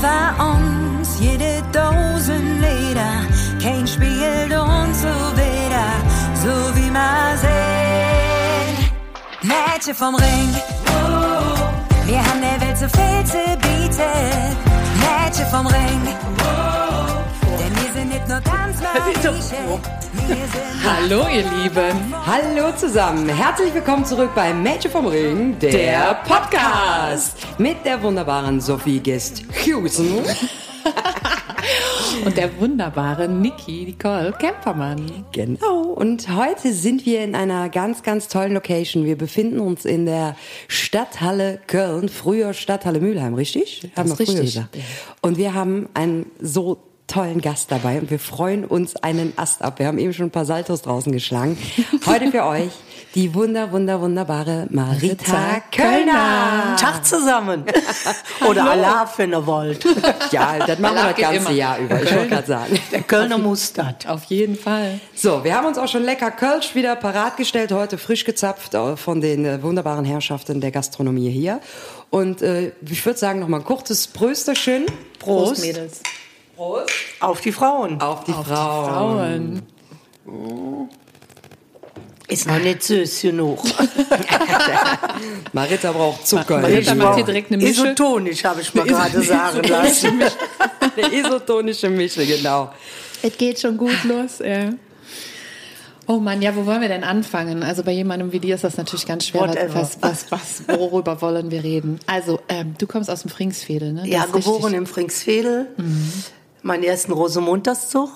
Über uns jede Dosen Leder, kein spielt uns so wieder, so wie man sehen. Mädchen vom Ring, wir haben der Welt so viel zu bieten. Mädchen vom Ring, Hallo, ihr Lieben. Hallo zusammen, herzlich willkommen zurück bei Mädchen vom Ring, der, Der Podcast. mit der wunderbaren Sophie Gist Husen. Und der wunderbare Niki Nicole Kempermann. Genau, und heute sind wir in einer ganz, ganz tollen Location. Wir befinden uns in der Stadthalle Köln, früher Stadthalle Mülheim, richtig? Haben ist wir früher richtig, gesagt. Und wir haben einen so tollen Gast dabei und wir freuen uns einen Ast ab. Wir haben eben schon ein paar Saltos draußen geschlagen. Heute für euch die wunder, wunder, wunderbare Marita Kölner. Tag zusammen. Oder Allah, wenn ihr wollt. Ja, das machen wir das ganze immer. Jahr über. Ich wollte gerade sagen. Der Kölner muss das. Auf jeden Fall. So, wir haben uns auch schon lecker Kölsch wieder parat gestellt, heute frisch gezapft äh, von den äh, wunderbaren Herrschaften der Gastronomie hier. Und äh, ich würde sagen, noch mal ein kurzes Prösterchen. Prost. Mädels. Auf die Frauen. Auf die Auf die Frauen. Frauen. Ist noch nicht süß genug. Marita braucht Zucker. Marita macht hier direkt eine Mische. Isotonisch, habe ich mal gerade sagen lassen. Eine isotonische Mische, genau. Es geht schon gut los, ja. Oh Mann, ja, wo wollen wir denn anfangen? Also bei jemandem wie dir ist das natürlich ganz schwer. Was, was, was, worüber wollen wir reden? Also, ähm, du kommst aus dem Fringsfädel, ne? Das Ja, geboren richtig. im Fringsfädel. Meinen ersten Rosemontagszug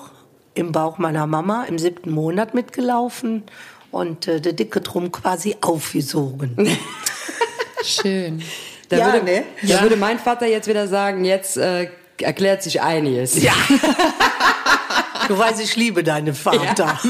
im Bauch meiner Mama im siebten Monat mitgelaufen und äh, der Dicke drum quasi aufgesogen. Schön. Da, Ja, würde, ne? da würde mein Vater jetzt wieder sagen, jetzt äh, erklärt sich einiges. Ja. Du weißt, ich liebe deinen Vater.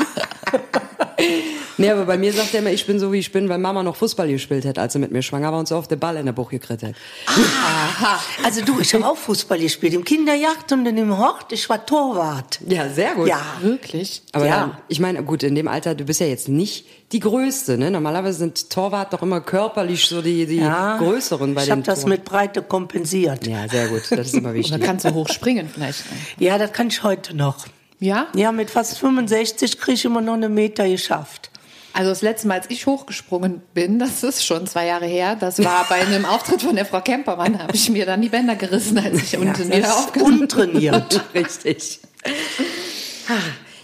Nee, aber bei mir sagt er immer, ich bin so wie ich bin, weil Mama noch Fußball gespielt hat, als sie mit mir schwanger war und so auf den Ball in der Buch gekriegt hat. Aha. Also du, ich habe auch Fußball gespielt. Im Kinderjacht und in dem Hort. Ich war Torwart. Ja, sehr gut. Ja. Wirklich? Aber Ja. dann, ich meine, gut, in dem Alter, du bist ja jetzt nicht die Größte, ne? Normalerweise sind Torwart doch immer körperlich so die, die Ja. Größeren bei Ich den habe das mit Breite kompensiert. Ja, sehr gut. Das ist immer wichtig. kannst du hoch springen vielleicht? Ja, das kann ich heute noch. Ja? Ja, mit fast 65 kriege ich immer noch eine Meter geschafft. Also das letzte Mal, als ich hochgesprungen bin, das ist schon zwei Jahre her, das war bei einem Auftritt von der Frau Kempermann, habe ich mir dann die Bänder gerissen, als ich unten wieder Das ist aufgehört untrainiert. Richtig.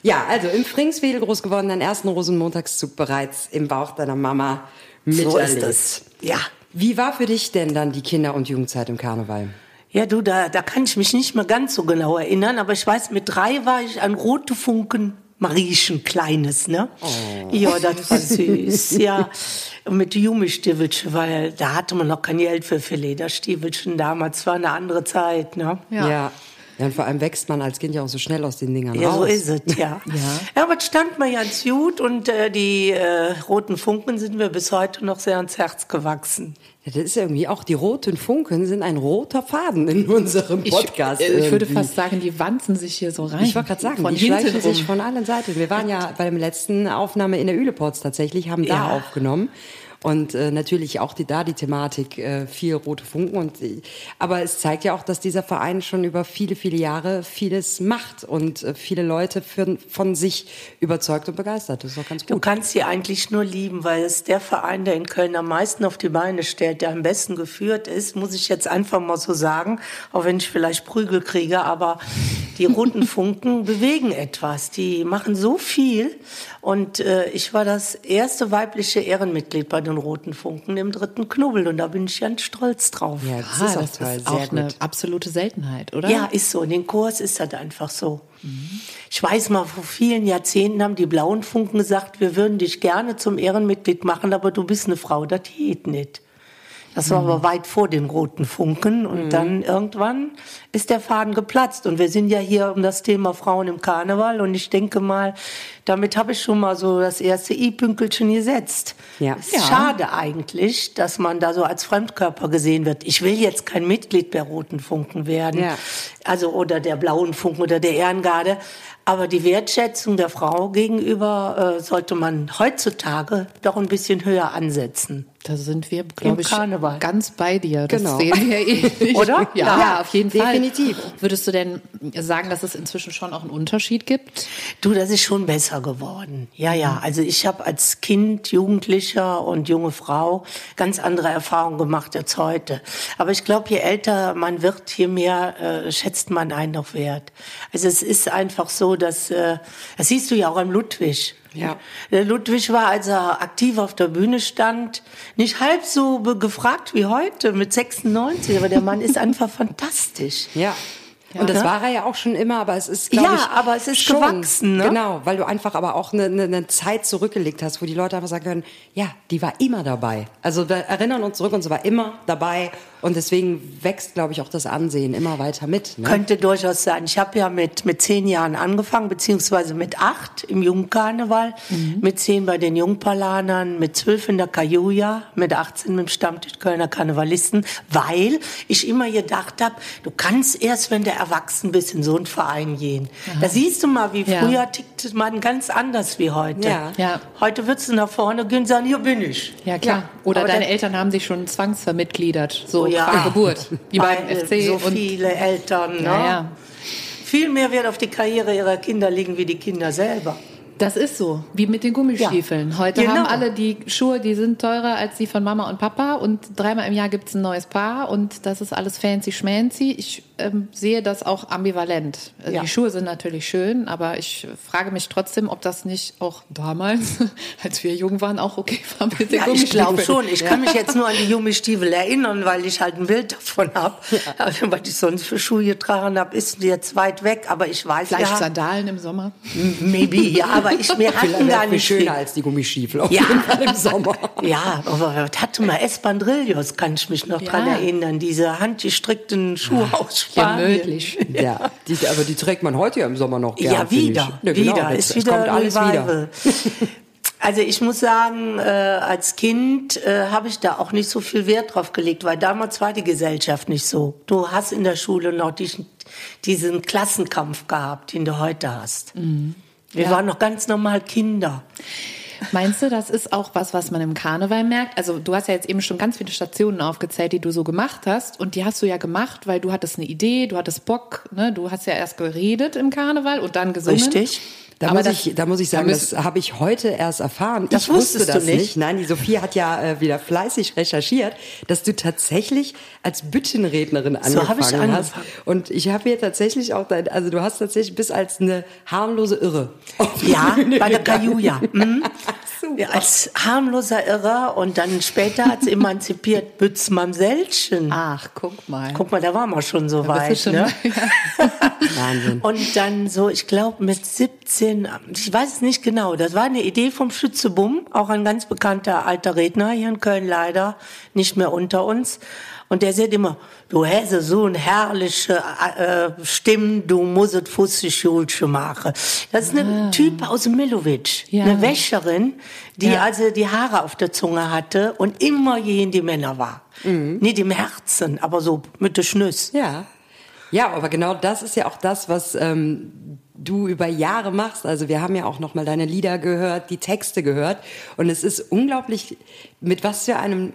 Ja, also im Fringswedel groß geworden, deinen ersten Rosenmontagszug bereits im Bauch deiner Mama so miterlebt. ist es. Ja. Wie war für dich denn dann die Kinder- und Jugendzeit im Karneval? Ja, du, da, da kann ich mich nicht mehr ganz so genau erinnern, aber ich weiß, mit drei war ich ein rote Funken Mariechen Kleines, ne? Ja, das war süß, ja. Und mit Jumistiefelchen, weil da hatte man noch kein Geld für, für Lederstiefelchen damals, war eine andere Zeit, ne? Ja. ja. Ja, und vor allem wächst man als Kind ja auch so schnell aus den Dingern Ja, raus. so ist es, ja. ja. aber es stand mir ganz gut und äh, die äh, roten Funken sind mir bis heute noch sehr ans Herz gewachsen. Ja, das ist irgendwie auch, die roten Funken sind ein roter Faden in unserem Ich, Podcast. äh, ich würde fast sagen, die wanzen sich hier so rein. Ich wollte gerade sagen, von die schleichen rum. sich von allen Seiten. Wir waren ja bei der letzten Aufnahme in der Üleports tatsächlich, haben da Ja. aufgenommen. Und äh, natürlich auch die, da die Thematik äh, vier rote Funken. Und, aber es zeigt ja auch, dass dieser Verein schon über viele, viele Jahre vieles macht und äh, viele Leute für, von sich überzeugt und begeistert. Das ist auch ganz Du gut. kannst sie eigentlich nur lieben, weil es der Verein, der in Köln am meisten auf die Beine stellt, der am besten geführt ist, muss ich jetzt einfach mal so sagen, auch wenn ich vielleicht Prügel kriege, aber die roten Funken bewegen etwas. Die machen so viel. Und äh, ich war das erste weibliche Ehrenmitglied bei den roten Funken im dritten Knubbel. Und da bin ich ganz stolz drauf. Ja, das Ah, ist auch das toll. ist Sehr auch gut. eine absolute Seltenheit, oder? Ja, ist so. In den Kurs ist das einfach so. Ich weiß mal, vor vielen Jahrzehnten haben die blauen Funken gesagt, wir würden dich gerne zum Ehrenmitglied machen, aber du bist eine Frau, das geht nicht. Das war aber weit vor den roten Funken und dann irgendwann ist der Faden geplatzt und wir sind ja hier um das Thema Frauen im Karneval und ich denke mal, damit habe ich schon mal so das erste I-Pünkelchen gesetzt. Ja. Es ist schade eigentlich, dass man da so als Fremdkörper gesehen wird. Ich will jetzt kein Mitglied der Roten Funken werden, Ja. also oder der Blauen Funken oder der Ehrengarde. Aber die Wertschätzung der Frau gegenüber äh, sollte man heutzutage doch ein bisschen höher ansetzen. Da sind wir, glaube ich, Karneval. ganz bei dir. Das Genau. sehen wir ähnlich. Oder? Ja, Ja, auf jeden definitiv. Fall. Würdest du denn sagen, dass es inzwischen schon auch einen Unterschied gibt? Du, das ist schon besser geworden. Ja, ja. Also ich habe als Kind, Jugendlicher und junge Frau ganz andere Erfahrungen gemacht als heute. Aber ich glaube, je älter man wird, je mehr äh, schätzt man einen noch wert. Also es ist einfach so, dass äh, das siehst du ja auch am Ludwig. Ja. Der Ludwig war, als er aktiv auf der Bühne stand, nicht halb so gefragt wie heute mit 96, aber der Mann ist einfach fantastisch. Ja. Und das war er ja auch schon immer, aber es ist, Ja, ich, aber es ist schon, gewachsen, ne? Genau, weil du einfach aber auch eine, eine, eine Zeit zurückgelegt hast, wo die Leute einfach sagen können, ja, die war immer dabei. Also wir erinnern uns zurück und sie war immer dabei und deswegen wächst, glaube ich, auch das Ansehen immer weiter mit. Ne? Könnte durchaus sein. Ich habe ja mit, mit zehn Jahren angefangen, beziehungsweise mit acht im Jungkarneval, mit zehn bei den Jungpalanern, mit zwölf in der Kajuja, mit 18 mit dem Stammtisch Kölner Karnevalisten, weil ich immer gedacht habe, du kannst erst, wenn du erwachsen bist, in so einen Verein gehen. Da siehst du mal, wie Ja. früher tickte man ganz anders wie heute. Ja. Ja. Heute würdest du nach vorne gehen und sagen, hier bin ich. Ja, klar. Ja, Oder aber deine Eltern haben sich schon zwangsvermitgliedert, so Oh ja. qua Geburt. Wie beim FC. so und, viele Eltern. Ne? ja, ja. Viel mehr Wert auf die Karriere ihrer Kinder liegen wie die Kinder selber. Das ist so, wie mit den Gummistiefeln. Heute Genau. haben alle die Schuhe, die sind teurer als die von Mama und Papa und dreimal im Jahr gibt's ein neues Paar und das ist alles fancy schmancy. Ich ähm, sehe das auch ambivalent. Also Ja. Die Schuhe sind natürlich schön, aber ich frage mich trotzdem, ob das nicht auch damals, als wir jung waren, auch okay war mit den Ja, ich glaube schon. Ich kann mich jetzt nur an die Gummistiefel erinnern, weil ich halt ein Bild davon habe. Was ich sonst für Schuhe getragen habe, ist jetzt weit weg. Aber ich weiß Vielleicht ja, Sandalen im Sommer. maybe, ja, aber ich, wir hatten gar viel nicht schöner viel. als die Gummistiefel auf Ja. jeden Fall im Sommer. Ja, aber was hatte mal Espandrillos, kann ich mich noch dran Ja. erinnern. Diese handgestrickten Schuhe aus Ja, Spanien. möglich. Ja, die, aber die trägt man heute ja im Sommer noch gerne. Ja, wieder, Ja, genau, wieder. das- ist es wieder kommt alles wieder. Also ich muss sagen, äh, als Kind äh, habe ich da auch nicht so viel Wert drauf gelegt, weil damals war die Gesellschaft nicht so. Du hast in der Schule noch diesen, diesen Klassenkampf gehabt, den du heute hast. Mhm. Wir waren noch ganz normal Kinder. Meinst du, das ist auch was, was man im Karneval merkt? Also du hast ja jetzt eben schon ganz viele Stationen aufgezählt, die du so gemacht hast. Und die hast du ja gemacht, weil du hattest eine Idee, du hattest Bock. Ne? Du hast ja erst geredet im Karneval und dann gesungen. Richtig. Da Aber muss, das- ich, da muss ich sagen, da das habe ich heute erst erfahren. Das ich wusste wusstest du das nicht? nicht. Nein, die Sophie hat ja äh, wieder fleißig recherchiert, dass du tatsächlich als Büttenrednerin So habe angefangen hast. angefangen. Und ich habe hier tatsächlich auch, dein, also du hast tatsächlich bis als eine harmlose Irre. Ja, bei der. Kajuja. Mhm. Ja, als harmloser Irrer und dann später hat sie emanzipiert Bütz Mamsellchen. Ach, guck mal. Guck mal, da waren wir schon so Da weit. schon- ne? Wahnsinn. Und dann so, ich glaube mit 17, ich weiß es nicht genau, das war eine Idee vom Schütze Bumm, auch ein ganz bekannter alter Redner hier in Köln leider, nicht mehr unter uns. Und der sagt immer, du hast so eine herrliche äh, Stimme, du musst es Fußschulche machen. Das ist ein Typ aus Milovic, Ja. eine Wäscherin, die Ja. also die Haare auf der Zunge hatte und immer gegen die Männer war. Nicht im Herzen, aber so mit der Schnüss. Ja. Ja, aber genau das ist ja auch das, was ähm, du über Jahre machst. Also wir haben ja auch noch mal deine Lieder gehört, die Texte gehört und es ist unglaublich, mit was für einem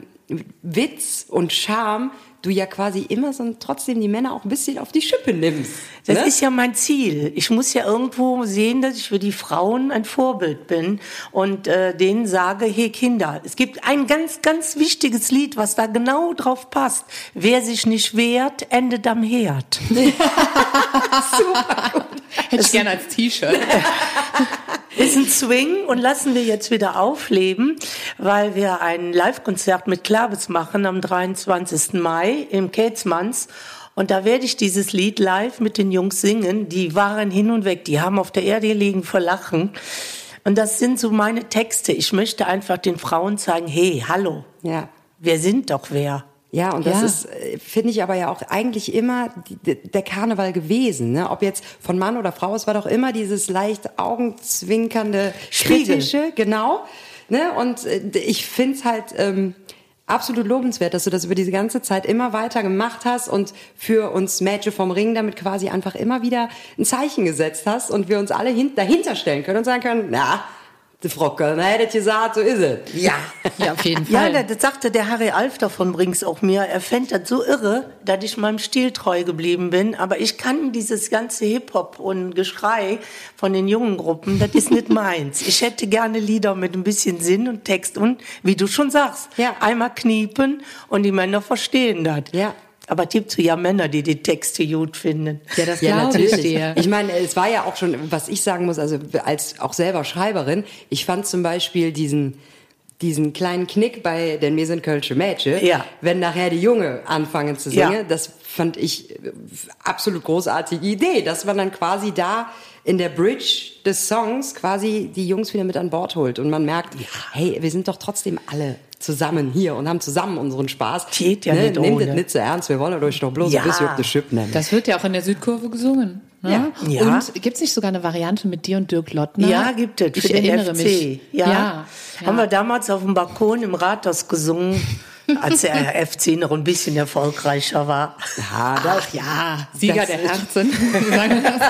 Witz und Charme du ja quasi immer so trotzdem die Männer auch ein bisschen auf die Schippe nimmst. Das ne? ist ja mein Ziel. Ich muss ja irgendwo sehen, dass ich für die Frauen ein Vorbild bin und äh, denen sage, hey Kinder, es gibt ein ganz, ganz wichtiges Lied, was da genau drauf passt. Wer sich nicht wehrt, endet am Herd. super gut. Hätte ich gerne als T-Shirt. ist ein Swing und lassen wir jetzt wieder aufleben, weil wir ein Live-Konzert mit Klabes machen am 23. Mai im Kätzmanns. Und da werde ich dieses Lied live mit den Jungs singen. Die waren hin und weg, die haben auf der Erde liegen vor Lachen. Und das sind so meine Texte. Ich möchte einfach den Frauen zeigen, hey, hallo, Ja. wir sind doch wer. Ja, und das Ja. ist, äh, finde ich aber ja auch eigentlich immer der Karneval gewesen. Ne? Ob jetzt von Mann oder Frau, es war doch immer dieses leicht augenzwinkernde, Spiegel. kritische, genau. Ne? Und äh, ich finde es halt ähm, absolut lobenswert, dass du das über diese ganze Zeit immer weiter gemacht hast und für uns Mädchen vom Ring damit quasi einfach immer wieder ein Zeichen gesetzt hast und wir uns alle hin dahinter stellen können und sagen können, na, die Frau Kölner hätte gesagt, so ist es. Ja. Ja, auf jeden Ja, Fall. da- das sagte der Harry Alfter von Brings auch mir. Er fände das so irre, dass ich meinem Stil treu geblieben bin. Aber ich kann dieses ganze Hip-Hop und Geschrei von den jungen Gruppen, das ist nicht meins. Ich hätte gerne Lieder mit ein bisschen Sinn und Text und, wie du schon sagst, Ja. einmal kniepen und die Männer verstehen das. Ja. Aber es gibt ja Männer, die die Texte gut finden. Ja, das Ja, ja, natürlich. dir. Ich meine, es war ja auch schon, was ich sagen muss, also als auch selber Schreiberin, ich fand zum Beispiel diesen diesen kleinen Knick bei den Wir sind Kölsche Mädchen, Ja. wenn nachher die Junge anfangen zu singen, Ja. das fand ich äh, absolut großartige Idee, dass man dann quasi da in der Bridge des Songs quasi die Jungs wieder mit an Bord holt und man merkt, hey, wir sind doch trotzdem alle zusammen hier und haben zusammen unseren Spaß. Geht ja ne? nicht Nehmt ohne. es nicht so ernst, wir wollen euch doch bloß Ja. ein bisschen auf die Schiff nehmen. Das wird ja auch in der Südkurve gesungen. Ne? Ja. Ja. Und gibt es nicht sogar eine Variante mit dir und Dirk Lottner? Ja, gibt es. Ich für den erinnere FC. mich. Ja. ja. Haben wir damals auf dem Balkon im Rathaus gesungen, als der FC noch ein bisschen erfolgreicher war. Ja, das, Ach ja, Sieger Das der Herzen.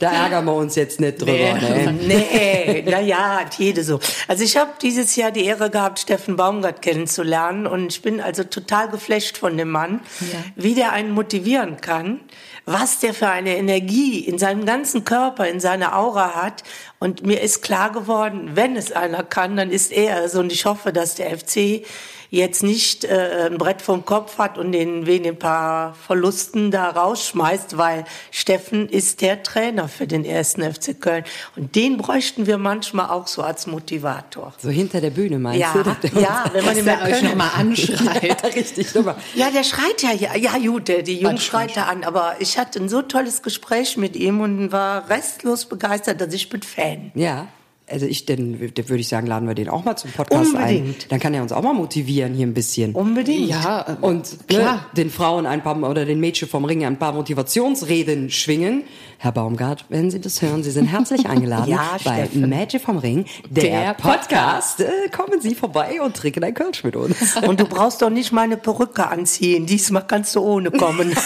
Da ärgern wir uns jetzt nicht drüber. Nee, Ne? nee, naja, hat jede so. Also ich habe dieses Jahr die Ehre gehabt, Steffen Baumgart kennenzulernen und ich bin also total geflasht von dem Mann, Ja. wie der einen motivieren kann, was der für eine Energie in seinem ganzen Körper, in seiner Aura hat. Und mir ist klar geworden, wenn es einer kann, dann ist er es. Und ich hoffe, dass der FC jetzt nicht äh, ein Brett vom Kopf hat und den wegen ein paar Verlusten da rausschmeißt, weil Steffen ist der Trainer für den ersten FC Köln. Und den bräuchten wir manchmal auch so als Motivator. So hinter der Bühne meinst Ja, du? ja, wenn man mal euch können- nochmal anschreit. Ja, richtig, super. Ja, der schreit ja, ja, ja gut, der, die Jungs schreit da an, aber ich hatte ein so tolles Gespräch mit ihm und war restlos begeistert, dass ich bin Fan. Ja. Also ich, dann, dann würde ich sagen, laden wir den auch mal zum Podcast ein. Unbedingt. Dann kann er uns auch mal motivieren hier ein bisschen. Unbedingt. Ja, äh, Und Klar. Ne, den Frauen ein paar oder den Mädchen vom Ring ein paar Motivationsreden schwingen. Herr Baumgart, wenn Sie das hören, Sie sind herzlich eingeladen Ja, bei Steffen. Mädchen vom Ring, der, Der Podcast. Äh, kommen Sie vorbei und trinken ein Kölsch mit uns. Und du brauchst doch nicht meine Perücke anziehen. Diesmal kannst du ohne kommen.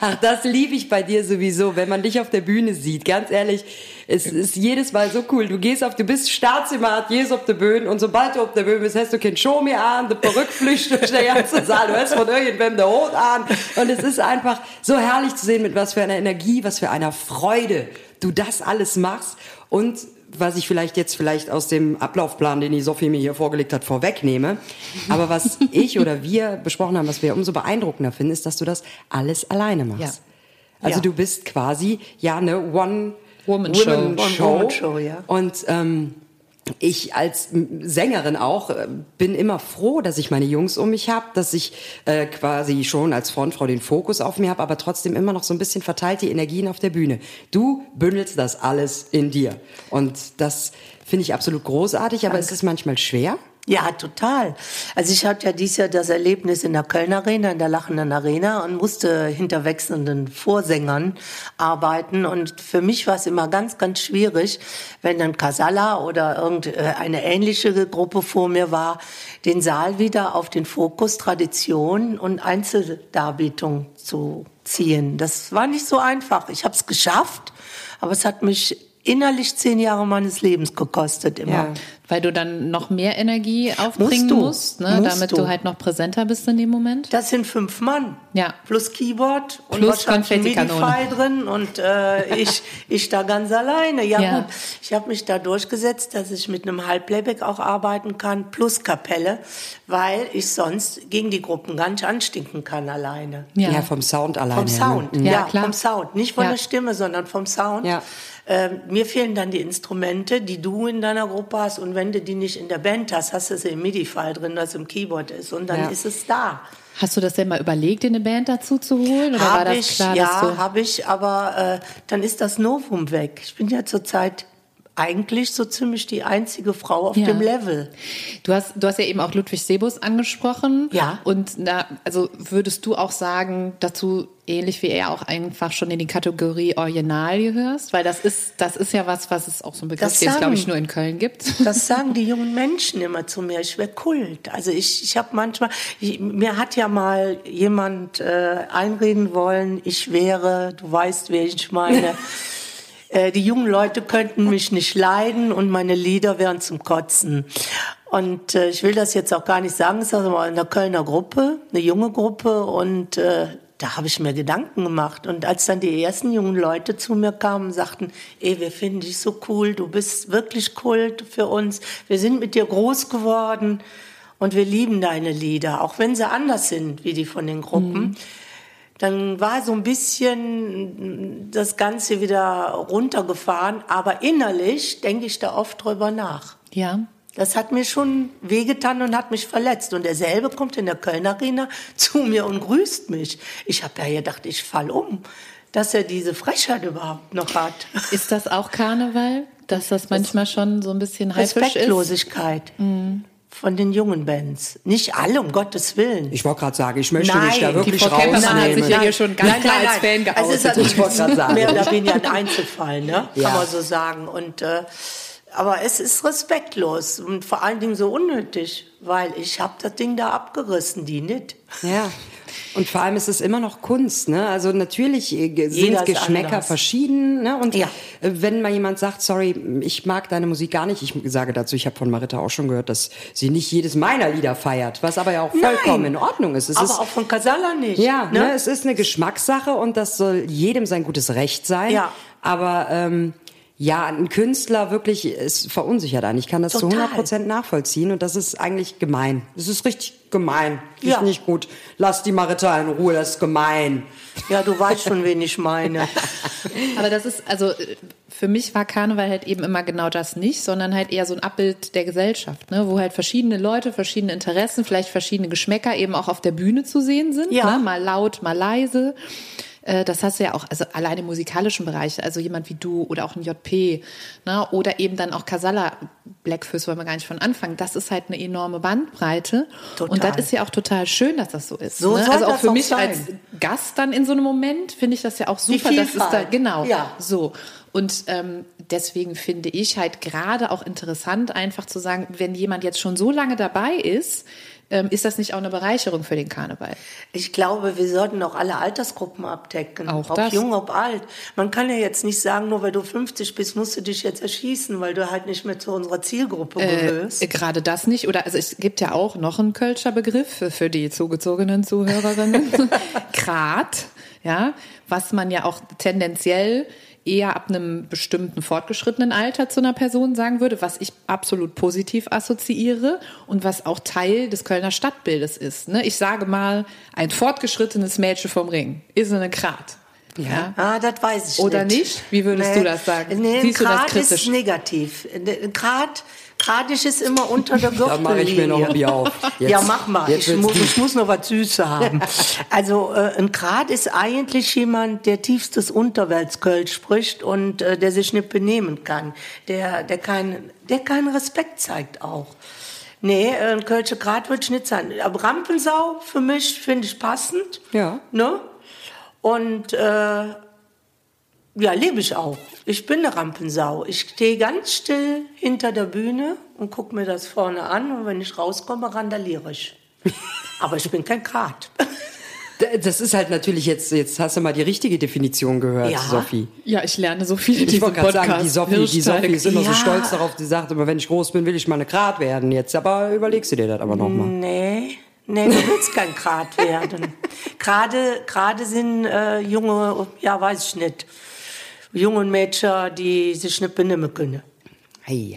Ach, das liebe ich bei dir sowieso, wenn man dich auf der Bühne sieht. Ganz ehrlich, es ist jedes Mal so cool. Du gehst auf, du bist Staatsimmat, gehst auf der Bühne und sobald du auf der Bühne bist, hast du kein Show mehr an, der Perücke flücht durch den ganzen Saal, du hast von irgendwem der Hut an und es ist einfach so herrlich zu sehen, mit was für einer Energie, was für einer Freude du das alles machst und was ich vielleicht jetzt vielleicht aus dem Ablaufplan, den die Sophie mir hier vorgelegt hat, vorwegnehme. Aber was ich oder wir besprochen haben, was wir umso beeindruckender finden, ist, dass du das alles alleine machst. Ja. Also Ja. du bist quasi ja eine One Woman Show. Woman One Show. Woman Show, ja. Und ähm, ich als Sängerin auch äh, bin immer froh, dass ich meine Jungs um mich habe, dass ich äh, quasi schon als Frontfrau den Fokus auf mir habe, aber trotzdem immer noch so ein bisschen verteilt die Energien auf der Bühne. Du bündelst das alles in dir. Und das finde ich absolut großartig, aber es ist manchmal schwer. Ja, total. Also ich hatte ja dieses Jahr das Erlebnis in der Köln Arena, in der Lachenden Arena und musste hinter wechselnden Vorsängern arbeiten. Und für mich war es immer ganz, ganz schwierig, wenn dann Casalla oder irgendeine ähnliche Gruppe vor mir war, den Saal wieder auf den Fokus Tradition und Einzeldarbietung zu ziehen. Das war nicht so einfach. Ich habe es geschafft, aber es hat mich innerlich zehn Jahre meines Lebens gekostet immer. Ja. Weil du dann noch mehr Energie aufbringen du. musst, ne? Musst damit du. du. halt noch präsenter bist in dem Moment. Das sind fünf Mann. Ja. Plus Keyboard und Plus Konfettikanone. Drin und äh, ich, ich da ganz alleine. Ja, Ja. gut, ich habe mich da durchgesetzt, dass ich mit einem Halbplayback auch arbeiten kann, plus Kapelle, weil ich sonst gegen die Gruppen gar nicht anstinken kann alleine. Ja, vom Sound alleine. Vom her, Sound, Ne? Ja, ja, klar. vom Sound. Nicht von Ja. der Stimme, sondern vom Sound. Ja. Ähm, mir fehlen dann die Instrumente, die du in deiner Gruppe hast. Und wenn du die nicht in der Band hast, hast du sie im MIDI-File drin, das im Keyboard ist. Und dann Ja. ist es da. Hast du das denn mal überlegt, dir eine Band dazu zu holen? Oder war Habe das ich, klar, ja, habe ich, aber äh, dann ist das Novum weg. Ich bin ja zurzeit eigentlich so ziemlich die einzige Frau auf Ja. dem Level. Du hast, du hast ja eben auch Ludwig Sebus angesprochen. Ja. Und na, also würdest du auch sagen, dass du ähnlich wie er auch einfach schon in die Kategorie Original gehörst? Weil das ist, das ist ja was, was es auch so ein Begriff, Das den es, glaube ich, nur in Köln gibt. Das sagen die jungen Menschen immer zu mir. Ich wäre Kult. Also ich, ich habe manchmal, ich, mir hat ja mal jemand äh, einreden wollen, ich wäre, du weißt, wer ich meine. äh, die jungen Leute könnten mich nicht leiden und meine Lieder wären zum Kotzen. Und äh, ich will das jetzt auch gar nicht sagen, es ist aber eine Kölner Gruppe, eine junge Gruppe und äh, da habe ich mir Gedanken gemacht. Und als dann die ersten jungen Leute zu mir kamen und sagten, ey, wir finden dich so cool, du bist wirklich Kult für uns, wir sind mit dir groß geworden und wir lieben deine Lieder, auch wenn sie anders sind wie die von den Gruppen. Dann war so ein bisschen das Ganze wieder runtergefahren, aber innerlich denke ich da oft drüber nach. Ja. Das hat mir schon wehgetan und hat mich verletzt. Und derselbe kommt in der Kölner Arena zu mir und grüßt mich. Ich habe ja gedacht, ich fall um, dass er diese Frechheit überhaupt noch hat. Ist das auch Karneval? Dass das manchmal schon so ein bisschen haifisch ist? Respektlosigkeit von den jungen Bands. Nicht alle, um Gottes Willen. Ich wollte gerade sagen, ich möchte Nein, dich da die wirklich Frau Kempermann hat rausnehmen. sich ja hier schon ganz klar als Fan Also es ist geoutet. Ich wollte gerade sagen. mehr oder weniger ein Einzelfall, ne? Ja. kann man so sagen. Und äh, aber es ist respektlos und vor allen Dingen so unnötig, weil ich habe das Ding da abgerissen, die nicht. Ja. Und vor allem ist es immer noch Kunst, ne? Also natürlich äh, Jeder sind Geschmäcker anders. verschieden, ne? Und Ja. äh, wenn mal jemand sagt, sorry, ich mag deine Musik gar nicht, ich sage dazu, ich habe von Marita auch schon gehört, dass sie nicht jedes meiner Lieder feiert, was aber ja auch vollkommen Nein. in Ordnung ist. Es Aber ist auch von Casala nicht. ja, ne? ne? es ist eine Geschmackssache und das soll jedem sein gutes Recht sein. Ja. Aber ähm, ja, ein Künstler wirklich ist verunsichert einen. Ich kann das zu Total. 100 Prozent nachvollziehen und das ist eigentlich gemein. Das ist richtig gemein. Finde Ja. ich nicht gut. Lass die Marita in Ruhe, das ist gemein. Ja, du weißt schon, wen ich meine. Aber das ist, also für mich war Karneval halt eben immer genau das nicht, sondern halt eher so ein Abbild der Gesellschaft, ne? wo halt verschiedene Leute, verschiedene Interessen, vielleicht verschiedene Geschmäcker eben auch auf der Bühne zu sehen sind. Ja. Ne? Mal laut, mal leise. Äh, Das hast du ja auch, also allein im musikalischen Bereich, also jemand wie du oder auch ein JP, ne? oder eben dann auch Casalla, Blackfist wollen wir gar nicht von anfangen. Das ist halt eine enorme Bandbreite. Total. Und das ist ja auch total schön, dass das so ist. So ne? Also auch für auch mich sein. als Gast dann in so einem Moment finde ich das ja auch super. Das ist da, genau. Ja. So. Und ähm, deswegen finde ich halt gerade auch interessant, einfach zu sagen, wenn jemand jetzt schon so lange dabei ist, ist das nicht auch eine Bereicherung für den Karneval? Ich glaube, wir sollten auch alle Altersgruppen abdecken. Auch ob das. jung, ob alt. Man kann ja jetzt nicht sagen, nur weil du 50 bist, musst du dich jetzt erschießen, weil du halt nicht mehr zu unserer Zielgruppe gehörst. Äh, gerade das nicht. Oder also es gibt ja auch noch einen Kölscher Begriff für, die zugezogenen Zuhörerinnen. Grat, ja, was man ja auch tendenziell eher ab einem bestimmten fortgeschrittenen Alter zu einer Person sagen würde, was ich absolut positiv assoziiere und was auch Teil des Kölner Stadtbildes ist. Ne? Ich sage mal, ein fortgeschrittenes Mädchen vom Ring ist eine Grat. Ja. Ah, das weiß ich Oder nicht. nicht? Wie würdest du das sagen? Nee, Siehst du das Grad kritisch? ist negativ. Grad, gradig ist immer unter der Da Gürtellinie. mache ich mir noch ein Bier auf. Jetzt- ja, mach mal. jetzt Ich muss, ich muss noch was Süßes haben. Also äh, ein Grad ist eigentlich jemand, der tiefstes Unterweltskölsch spricht und äh, der sich nicht benehmen kann. Der, der, keinen, der keinen Respekt zeigt auch. Nee, äh, ein Kölsche Grad wird ich nicht sein. Aber Rampensau für mich finde ich passend. Ja. Ne? Und äh, ja, lebe ich auch. Ich bin eine Rampensau. Ich stehe ganz still hinter der Bühne und gucke mir das vorne an und wenn ich rauskomme, randaliere ich. Aber ich bin kein Grat. D- Das ist halt natürlich jetzt, jetzt hast du mal die richtige Definition gehört, Ja. Sophie. Ja, ich lerne so viel in Ich wollte gerade sagen, die Sophie, die. Sophie ist immer so Ja. stolz darauf, die sagt immer, wenn ich groß bin, will ich mal eine Grat werden. Jetzt aber überlegst du dir das aber nochmal. Nee, nee, du willst kein Grad werden. Gerade, gerade sind äh, junge, ja, weiß ich nicht, junge Mädchen, die sich nicht benehmen können.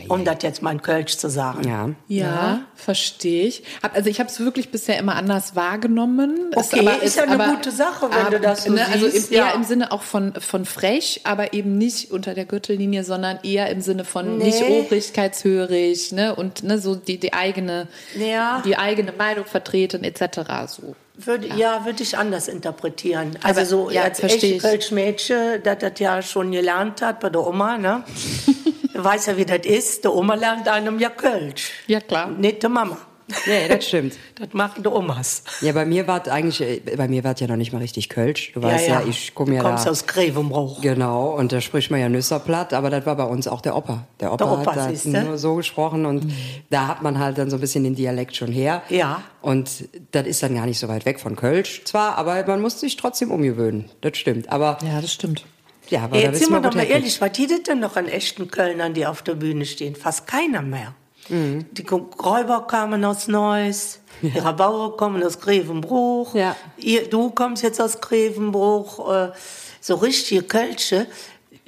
Um das jetzt mal in Kölsch zu sagen. Ja. Ja, verstehe ich. Hab, also ich habe es wirklich bisher immer anders wahrgenommen. Es Okay, ist ja eine gute Sache, wenn du das so Also im, siehst, eher ja. im Sinne auch von, von frech, aber eben nicht unter der Gürtellinie, sondern eher im Sinne von Nee. nicht obrigkeitshörig ne, und ne, so die, die, eigene, Ja. die eigene Meinung vertreten etc. So. Würde, ja, würde ich anders interpretieren. Also Aber, so ja, als ich. Kölsch-Mädchen, das das ja schon gelernt hat bei der Oma, ne? Weiß ja, wie das ist. Der Oma lernt einem ja Kölsch. Ja, klar. Nicht der Mama. Nee, das stimmt. Das machen die Omas. Ja, bei mir war es eigentlich, äh, bei mir war es ja noch nicht mal richtig Kölsch. Du weißt ja, ich komme ja Du kommst da. aus Grevenbruch. Genau, und da spricht man ja Nüsserplatt, aber das war bei uns auch der Opa. Der Opa, Der Opa, hat da siehste. nur so gesprochen und da hat man halt dann so ein bisschen den Dialekt schon her. Ja. Und das ist dann gar nicht so weit weg von Kölsch zwar, aber man muss sich trotzdem umgewöhnen. Das stimmt. Aber Ja, das stimmt. ja, aber da Jetzt sind wir doch mal ehrlich, was es denn noch an echten Kölnern, die auf der Bühne stehen? Fast keiner mehr. Mhm. Die Räuber kamen aus Neuss, die Rabauer kommen aus Grevenbruch, Ja. ihr, du kommst jetzt aus Grevenbruch, äh, so richtige Kölsche,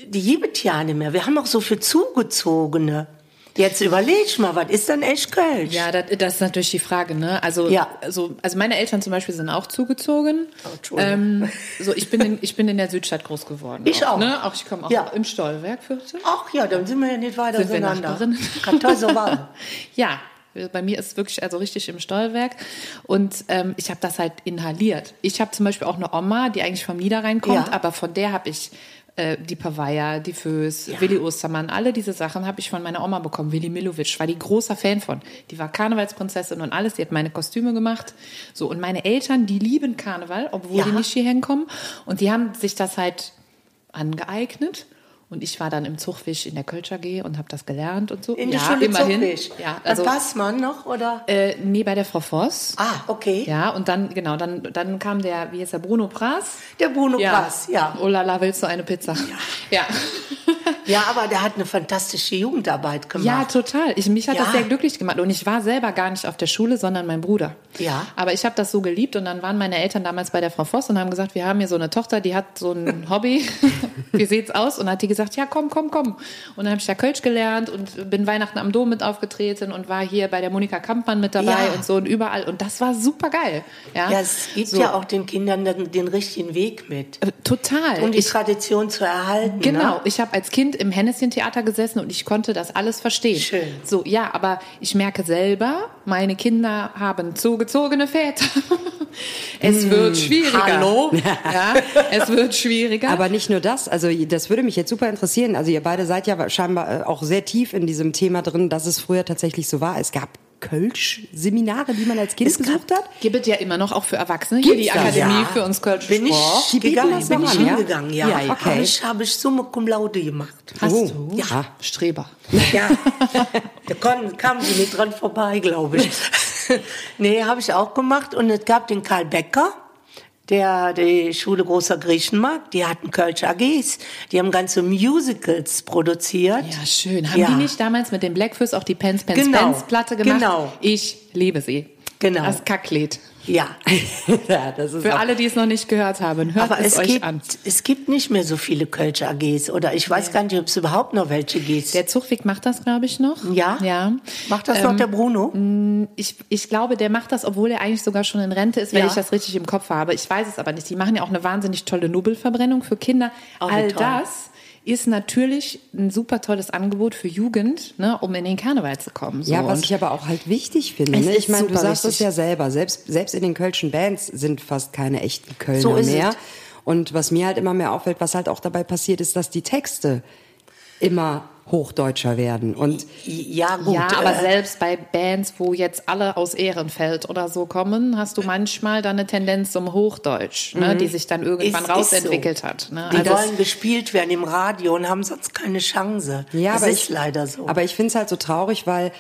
die gibt es ja nicht mehr. Wir haben auch so viel Zugezogene. Jetzt überleg mal, was ist denn echt Kölsch? Ja, das, das ist natürlich die Frage, ne? Also, Ja. also, also meine Eltern zum Beispiel sind auch zugezogen. Oh, ähm, so, ich bin in, ich bin in der Südstadt groß geworden. Ich auch. Ne? Auch ich komme auch Ja. im Stollwerkviertel. Ach ja, dann sind wir ja nicht weiter Sind wir auseinander. Karteiserwahl. Ja, bei mir ist es wirklich also richtig im Stollwerk und ähm, ich habe das halt inhaliert. Ich habe zum Beispiel auch eine Oma, die eigentlich vom Niederrhein kommt, Ja. aber von der habe ich äh, die Pavaya, die Föß, Willi Ostermann, alle diese Sachen habe ich von meiner Oma bekommen. Willi Milovic war die großer Fan von. Die war Karnevalsprinzessin und alles. Die hat meine Kostüme gemacht. So und meine Eltern, die lieben Karneval, obwohl Ja. die nicht hierher kommen und die haben sich das halt angeeignet. Und ich war dann im Zuchtfisch in der Kölsch AG und habe das gelernt und so. In der ja, Schule immerhin. Zuchtfisch. Ja, Also, also Passt man noch, oder? äh, nee, bei der Frau Voss. Ah, okay. Ja, und dann, genau, dann, dann kam der, wie heißt der, Bruno Pras? Der Bruno Prass, ja. Oh la la, willst du eine Pizza? Ja. Ja, aber der hat eine fantastische Jugendarbeit gemacht. Ja, total. Ich, mich hat Ja. das sehr glücklich gemacht. Und ich war selber gar nicht auf der Schule, sondern mein Bruder. Ja. Aber ich habe das so geliebt. Und dann waren meine Eltern damals bei der Frau Voss und haben gesagt, wir haben hier so eine Tochter, die hat so ein Hobby. Wie sieht's aus? Und hat die gesagt, ja, komm, komm, komm. Und dann habe ich da Kölsch gelernt und bin Weihnachten am Dom mit aufgetreten und war hier bei der Monika Kampmann mit dabei Ja. und so und überall. Und das war super geil. Ja, Ja, es gibt So. ja auch den Kindern den, den richtigen Weg mit. Äh, Total. Um die ich, Tradition zu erhalten. Genau, Ne? ich habe als Kind im Henneschen-Theater gesessen und ich konnte das alles verstehen. Schön. So, ja, aber ich merke selber, meine Kinder haben zugezogene Väter. es wird schwieriger. hallo? Ja, es wird schwieriger. Aber nicht nur das, also das würde mich jetzt super interessieren. Also ihr beide seid ja scheinbar äh, auch sehr tief in diesem Thema drin, dass es früher tatsächlich so war. Es gab Kölsch-Seminare, die man als Kind Es besucht hat. gibt es ja immer noch auch für Erwachsene hier die Gibt's das? Akademie Ja. für uns Kölsch Bin ich Die gegangen, das bin ich an, ja? hingegangen, ja. Ja, okay. Habe ich, hab ich Summe Cum Laude gemacht. Hast Oh, du? ja. Streber. Ja, da kon, kamen sie nicht dran vorbei, glaube ich. nee, habe ich auch gemacht. Und es gab den Karl Becker, der die Schule Großer Griechenmarkt, die hatten Kölsch AGs, die haben ganze Musicals produziert. Ja, schön. Haben Ja. die nicht damals mit den Blackfoes auch die Pence Pence Genau, Pence Platte gemacht? genau. Ich liebe sie. Genau. Das Kacklied. Ja. ja, das ist Für auch, alle, die es noch nicht gehört haben, hört Aber es, es euch gibt, an. es gibt nicht mehr so viele Kölsch AGs. Oder ich weiß gar nicht, ob es überhaupt noch welche gibt. Der Zuchtweg macht das, glaube ich, noch. ja? Ja. Macht das noch der Bruno? Ich, ich glaube, der macht das, obwohl er eigentlich sogar schon in Rente ist, wenn Ja. ich das richtig im Kopf habe. Ich weiß es aber nicht. Die machen ja auch eine wahnsinnig tolle Nubbelverbrennung für Kinder. Oh, wie All toll. das ist natürlich ein super tolles Angebot für Jugend, ne, um in den Karneval zu kommen. So. ja, was Und ich aber auch halt wichtig finde. Ne? Ich meine, du sagst es ja selber, selbst, selbst in den kölschen Bands sind fast keine echten Kölner So mehr. es. Und was mir halt immer mehr auffällt, was halt auch dabei passiert, ist, dass die Texte immer hochdeutscher werden. Und Ja, gut. ja, aber äh, selbst bei Bands, wo jetzt alle aus Ehrenfeld oder so kommen, hast du manchmal dann eine Tendenz zum Hochdeutsch, ne, die sich dann irgendwann Mhm. Ist- ist rausentwickelt so. hat. Ne? Die Also- wollen gespielt werden im Radio und haben sonst keine Chance. Ja, das aber ist ich, leider so. Aber ich finde es halt so traurig, weil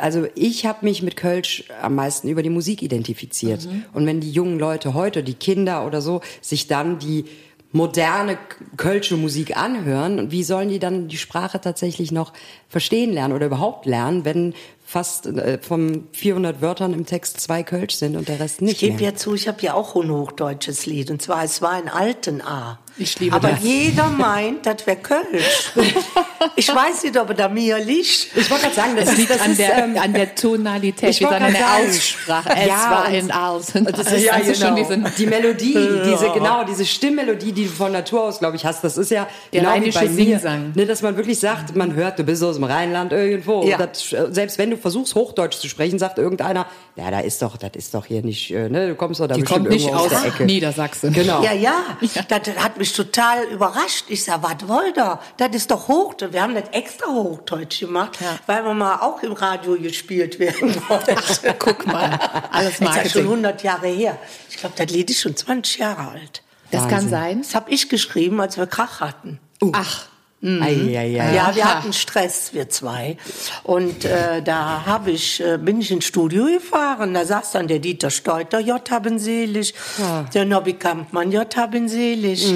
also ich habe mich mit Kölsch am meisten über die Musik identifiziert. Mhm. Und wenn die jungen Leute heute, die Kinder oder so, sich dann die moderne kölsche Musik anhören, wie sollen die dann die Sprache tatsächlich noch verstehen lernen oder überhaupt lernen, wenn fast äh, von 400 Wörtern im Text zwei Kölsch sind und der Rest nicht Ich gebe ja zu, ich habe ja auch ein hochdeutsches Lied. Und zwar, es war ein alten A. Ich liebe Aber das. jeder meint, das wäre Kölsch. ich weiß nicht, ob da mir liegt. Ich wollte gerade sagen, das Es liegt das an ist, der, ähm, an der Tonalität, ich sondern gerade der sagen. Aussprache. Es Ja, war in Aus. Das ist ja also schon genau. diesen, die Melodie, diese genau diese Stimmmelodie, die du von Natur aus, glaube ich, hast. Das ist ja Der genau wie rheinische Singsang. ne, dass man wirklich sagt, man hört, du bist aus dem Rheinland irgendwo. Ja. Das, selbst wenn du versuchst Hochdeutsch zu sprechen, sagt irgendeiner, ja, da ist doch, das ist doch hier nicht, äh, ne, du kommst doch da die bestimmt kommt nicht aus aus der Ecke. Niedersachsen. Genau. Ja, ja, das hat mich total überrascht. Ich sag, was wollt ihr? Das ist doch Hochdeutsch. Wir haben das extra Hochdeutsch gemacht, Ja. weil wir mal auch im Radio gespielt werden wollten. Guck mal, alles Das ist ja schon Marketing. 100 Jahre her. Ich glaube, das Lied ist schon 20 Jahre alt. Das kann sein. Das habe ich geschrieben, als wir Krach hatten. Ach, Ei, ei, ei. Ja, wir hatten Stress, wir zwei. Und äh, da hab ich, äh, bin ich ins Studio gefahren. Da saß dann der Dieter Steuter, J. haben selig. Der Nobby Kampmann, J. haben selig.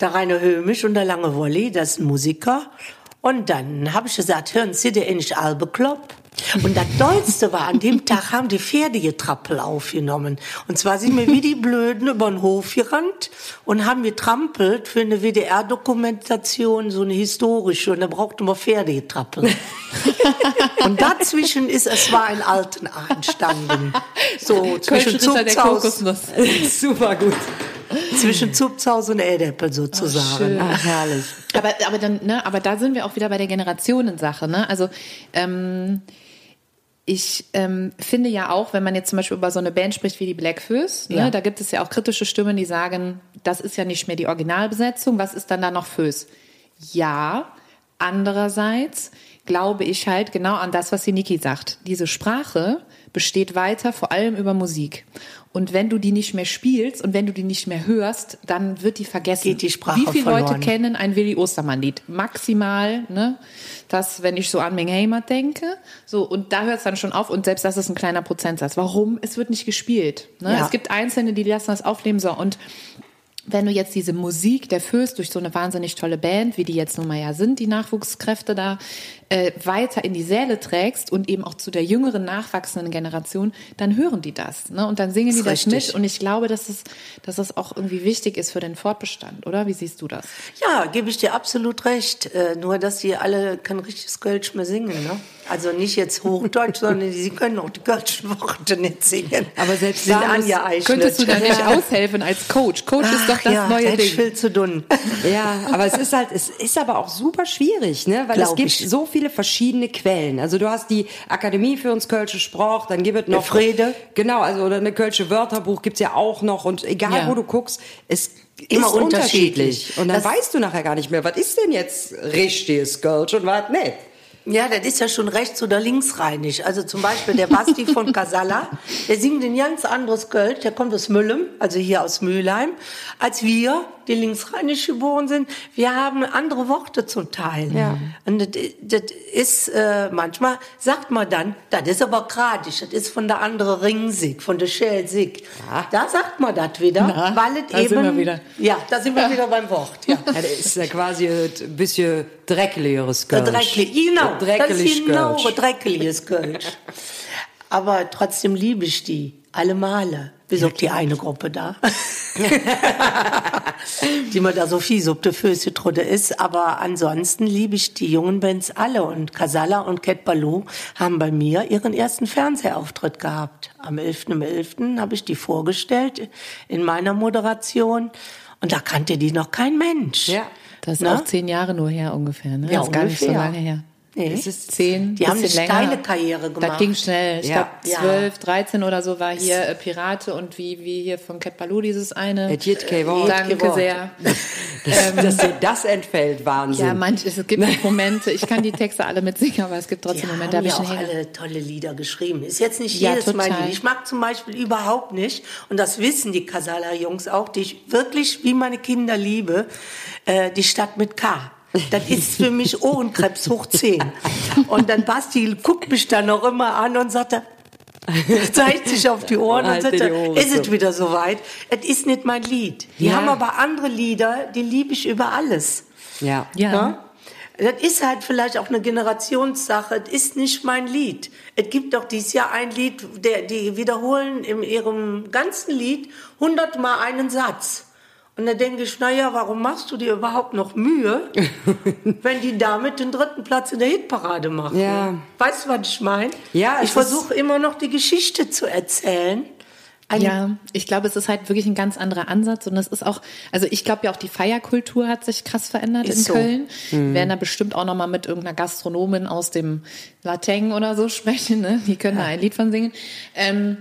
Der Rainer Hömisch und der Lange Wolli, das ist ein Musiker. Und dann habe ich gesagt, hören Sie der nicht Albe Klopp? Und das Dollste war, an dem Tag haben die Pferdegetrappel aufgenommen. Und zwar sind wir wie die Blöden über den Hof gerannt und haben getrampelt für eine WDR-Dokumentation, so eine historische. Und da brauchten wir Pferdegetrappel. und dazwischen ist, es war ein alten A entstanden. So, zwischen Zuchthaus, Kokosnuss. Super gut. zwischen Zuchthaus und Edeppel sozusagen. Ach, herrlich. Aber, aber dann, ne, aber da sind wir auch wieder bei der Generationensache, ne? Also ähm, ich ähm, finde ja auch, wenn man jetzt zum Beispiel über so eine Band spricht wie die Blackfoes, ne, Ja. da gibt es ja auch kritische Stimmen, die sagen, das ist ja nicht mehr die Originalbesetzung, was ist dann da noch Fös? Ja, andererseits glaube ich halt genau an das, was die Niki sagt. Diese Sprache besteht weiter, vor allem über Musik. Und wenn du die nicht mehr spielst und wenn du die nicht mehr hörst, dann wird die vergessen. Geht die Sprache Wie viele Leute verloren. kennen ein Willi Ostermann-Lied? Maximal, ne? Das, wenn ich so an Ming Heimat denke. So, und da hört es dann schon auf. Und selbst das ist ein kleiner Prozentsatz. Warum? Es wird nicht gespielt. Ne? Ja. Es gibt Einzelne, die lassen das aufleben. So, und wenn du jetzt diese Musik der Föß durch so eine wahnsinnig tolle Band, wie die jetzt nun mal ja sind, die Nachwuchskräfte da, äh, weiter in die Säle trägst und eben auch zu der jüngeren, nachwachsenden Generation, dann hören die das. Ne? Und dann singen die das richtig. mit. Und ich glaube, dass es, dass es auch irgendwie wichtig ist für den Fortbestand, oder? Wie siehst du das? Ja, gebe ich dir absolut recht. Äh, nur, dass die alle kein richtiges Kölsch mehr singen. Ne? Also nicht jetzt Hochdeutsch, sondern sie können auch die kölschen Worte nicht singen. Aber selbst sind da. Könntest du da nicht aushelfen als Coach? Coach ist doch Ach das ja, neue Ding. viel zu dünn. Ja, aber es ist halt, es ist aber auch super schwierig, ne? Weil es Glaub gibt ich. so viele verschiedene Quellen. Also du hast die Akademie für uns Kölsche Sprach, dann gibt es noch Frede. Genau, also oder eine Kölsche Wörterbuch gibt's ja auch noch und egal Ja. wo du guckst, es Immer ist unterschiedlich. Und dann Das- weißt du nachher gar nicht mehr, was ist denn jetzt richtiges Kölsch und was nicht. Ja, das ist ja schon rechts oder linksrheinisch. Also zum Beispiel der Basti von Casalla, der singt ein ganz anderes Kölsch, der kommt aus Müllem, also hier aus Mülheim, als wir, die linksrheinisch geboren sind. Wir haben andere Worte zum Teil. Ja. Und das, das ist, äh, manchmal sagt man dann, das ist aber gradisch, das ist von der anderen Ringsig, von der Schelsig. Da sagt man das wieder, Na, weil es da eben... sind wir wieder. Ja, da sind wir wieder beim Wort, ja. Ja, das ist ja quasi ein bisschen dreckligeres Kölsch. Drecklich, genau. Ist genau dreckliges Kölsch. Aber trotzdem liebe ich die. Alle Male. Bis auf die eine Gruppe da. die mir da so auf die Füße ist. Aber ansonsten liebe ich die jungen Bands alle. Und Casalla und Cat Ballou haben bei mir ihren ersten Fernsehauftritt gehabt. Am 11.11. habe ich die vorgestellt in meiner Moderation. Und da kannte die noch kein Mensch. Ja. Das ist Na? auch zehn Jahre nur her ungefähr, ne? Ja, das ist gar nicht so ungefähr. lange her. Nee. Es ist zehn, Die haben eine länger. steile Karriere gemacht. Das ging schnell. Ich Ja. glaube. 12, 13 oder so war hier äh, Pirate und wie, wie hier von Cat Baloo dieses eine. Et jet kein Wort. Danke Wort. sehr. Dass dir das entfällt, Wahnsinn. Ja, manch, es gibt Momente, ich kann die Texte alle mitsingen, aber es gibt trotzdem Die Momente, da haben habe ja ich auch Hänger. alle tolle Lieder geschrieben. Ist jetzt nicht Ja, jedes Mal total. Ich mag zum Beispiel überhaupt nicht, und das wissen die Casala-Jungs auch, die ich wirklich wie meine Kinder liebe, äh, die Stadt mit K. Das ist für mich Ohrenkrebs hoch 10. Und dann Basti guckt mich dann noch immer an und sagt, zeigt sich auf die Ohren und sagt, ist es wieder soweit? Es ist nicht mein Lied. Die Ja. haben aber andere Lieder, die liebe ich über alles. Ja. Ja. Ja? Das ist halt vielleicht auch eine Generationssache. Es ist nicht mein Lied. Es gibt doch dieses Jahr ein Lied, der, die wiederholen in ihrem ganzen Lied hundertmal einen Satz. Und da denke ich, naja, warum machst du dir überhaupt noch Mühe, wenn die damit den dritten Platz in der Hitparade machen? Ja. Weißt du, was ich meine? Ja, Ich versuche immer noch die Geschichte zu erzählen. Ein- Ja, ich glaube, es ist halt wirklich ein ganz anderer Ansatz und es ist auch, also ich glaube ja auch die Feierkultur hat sich krass verändert Ist in so. Köln. Wir werden da bestimmt auch nochmal mit irgendeiner Gastronomin aus dem Lateng oder so sprechen, ne? Die können da ein Lied von singen. Ähm,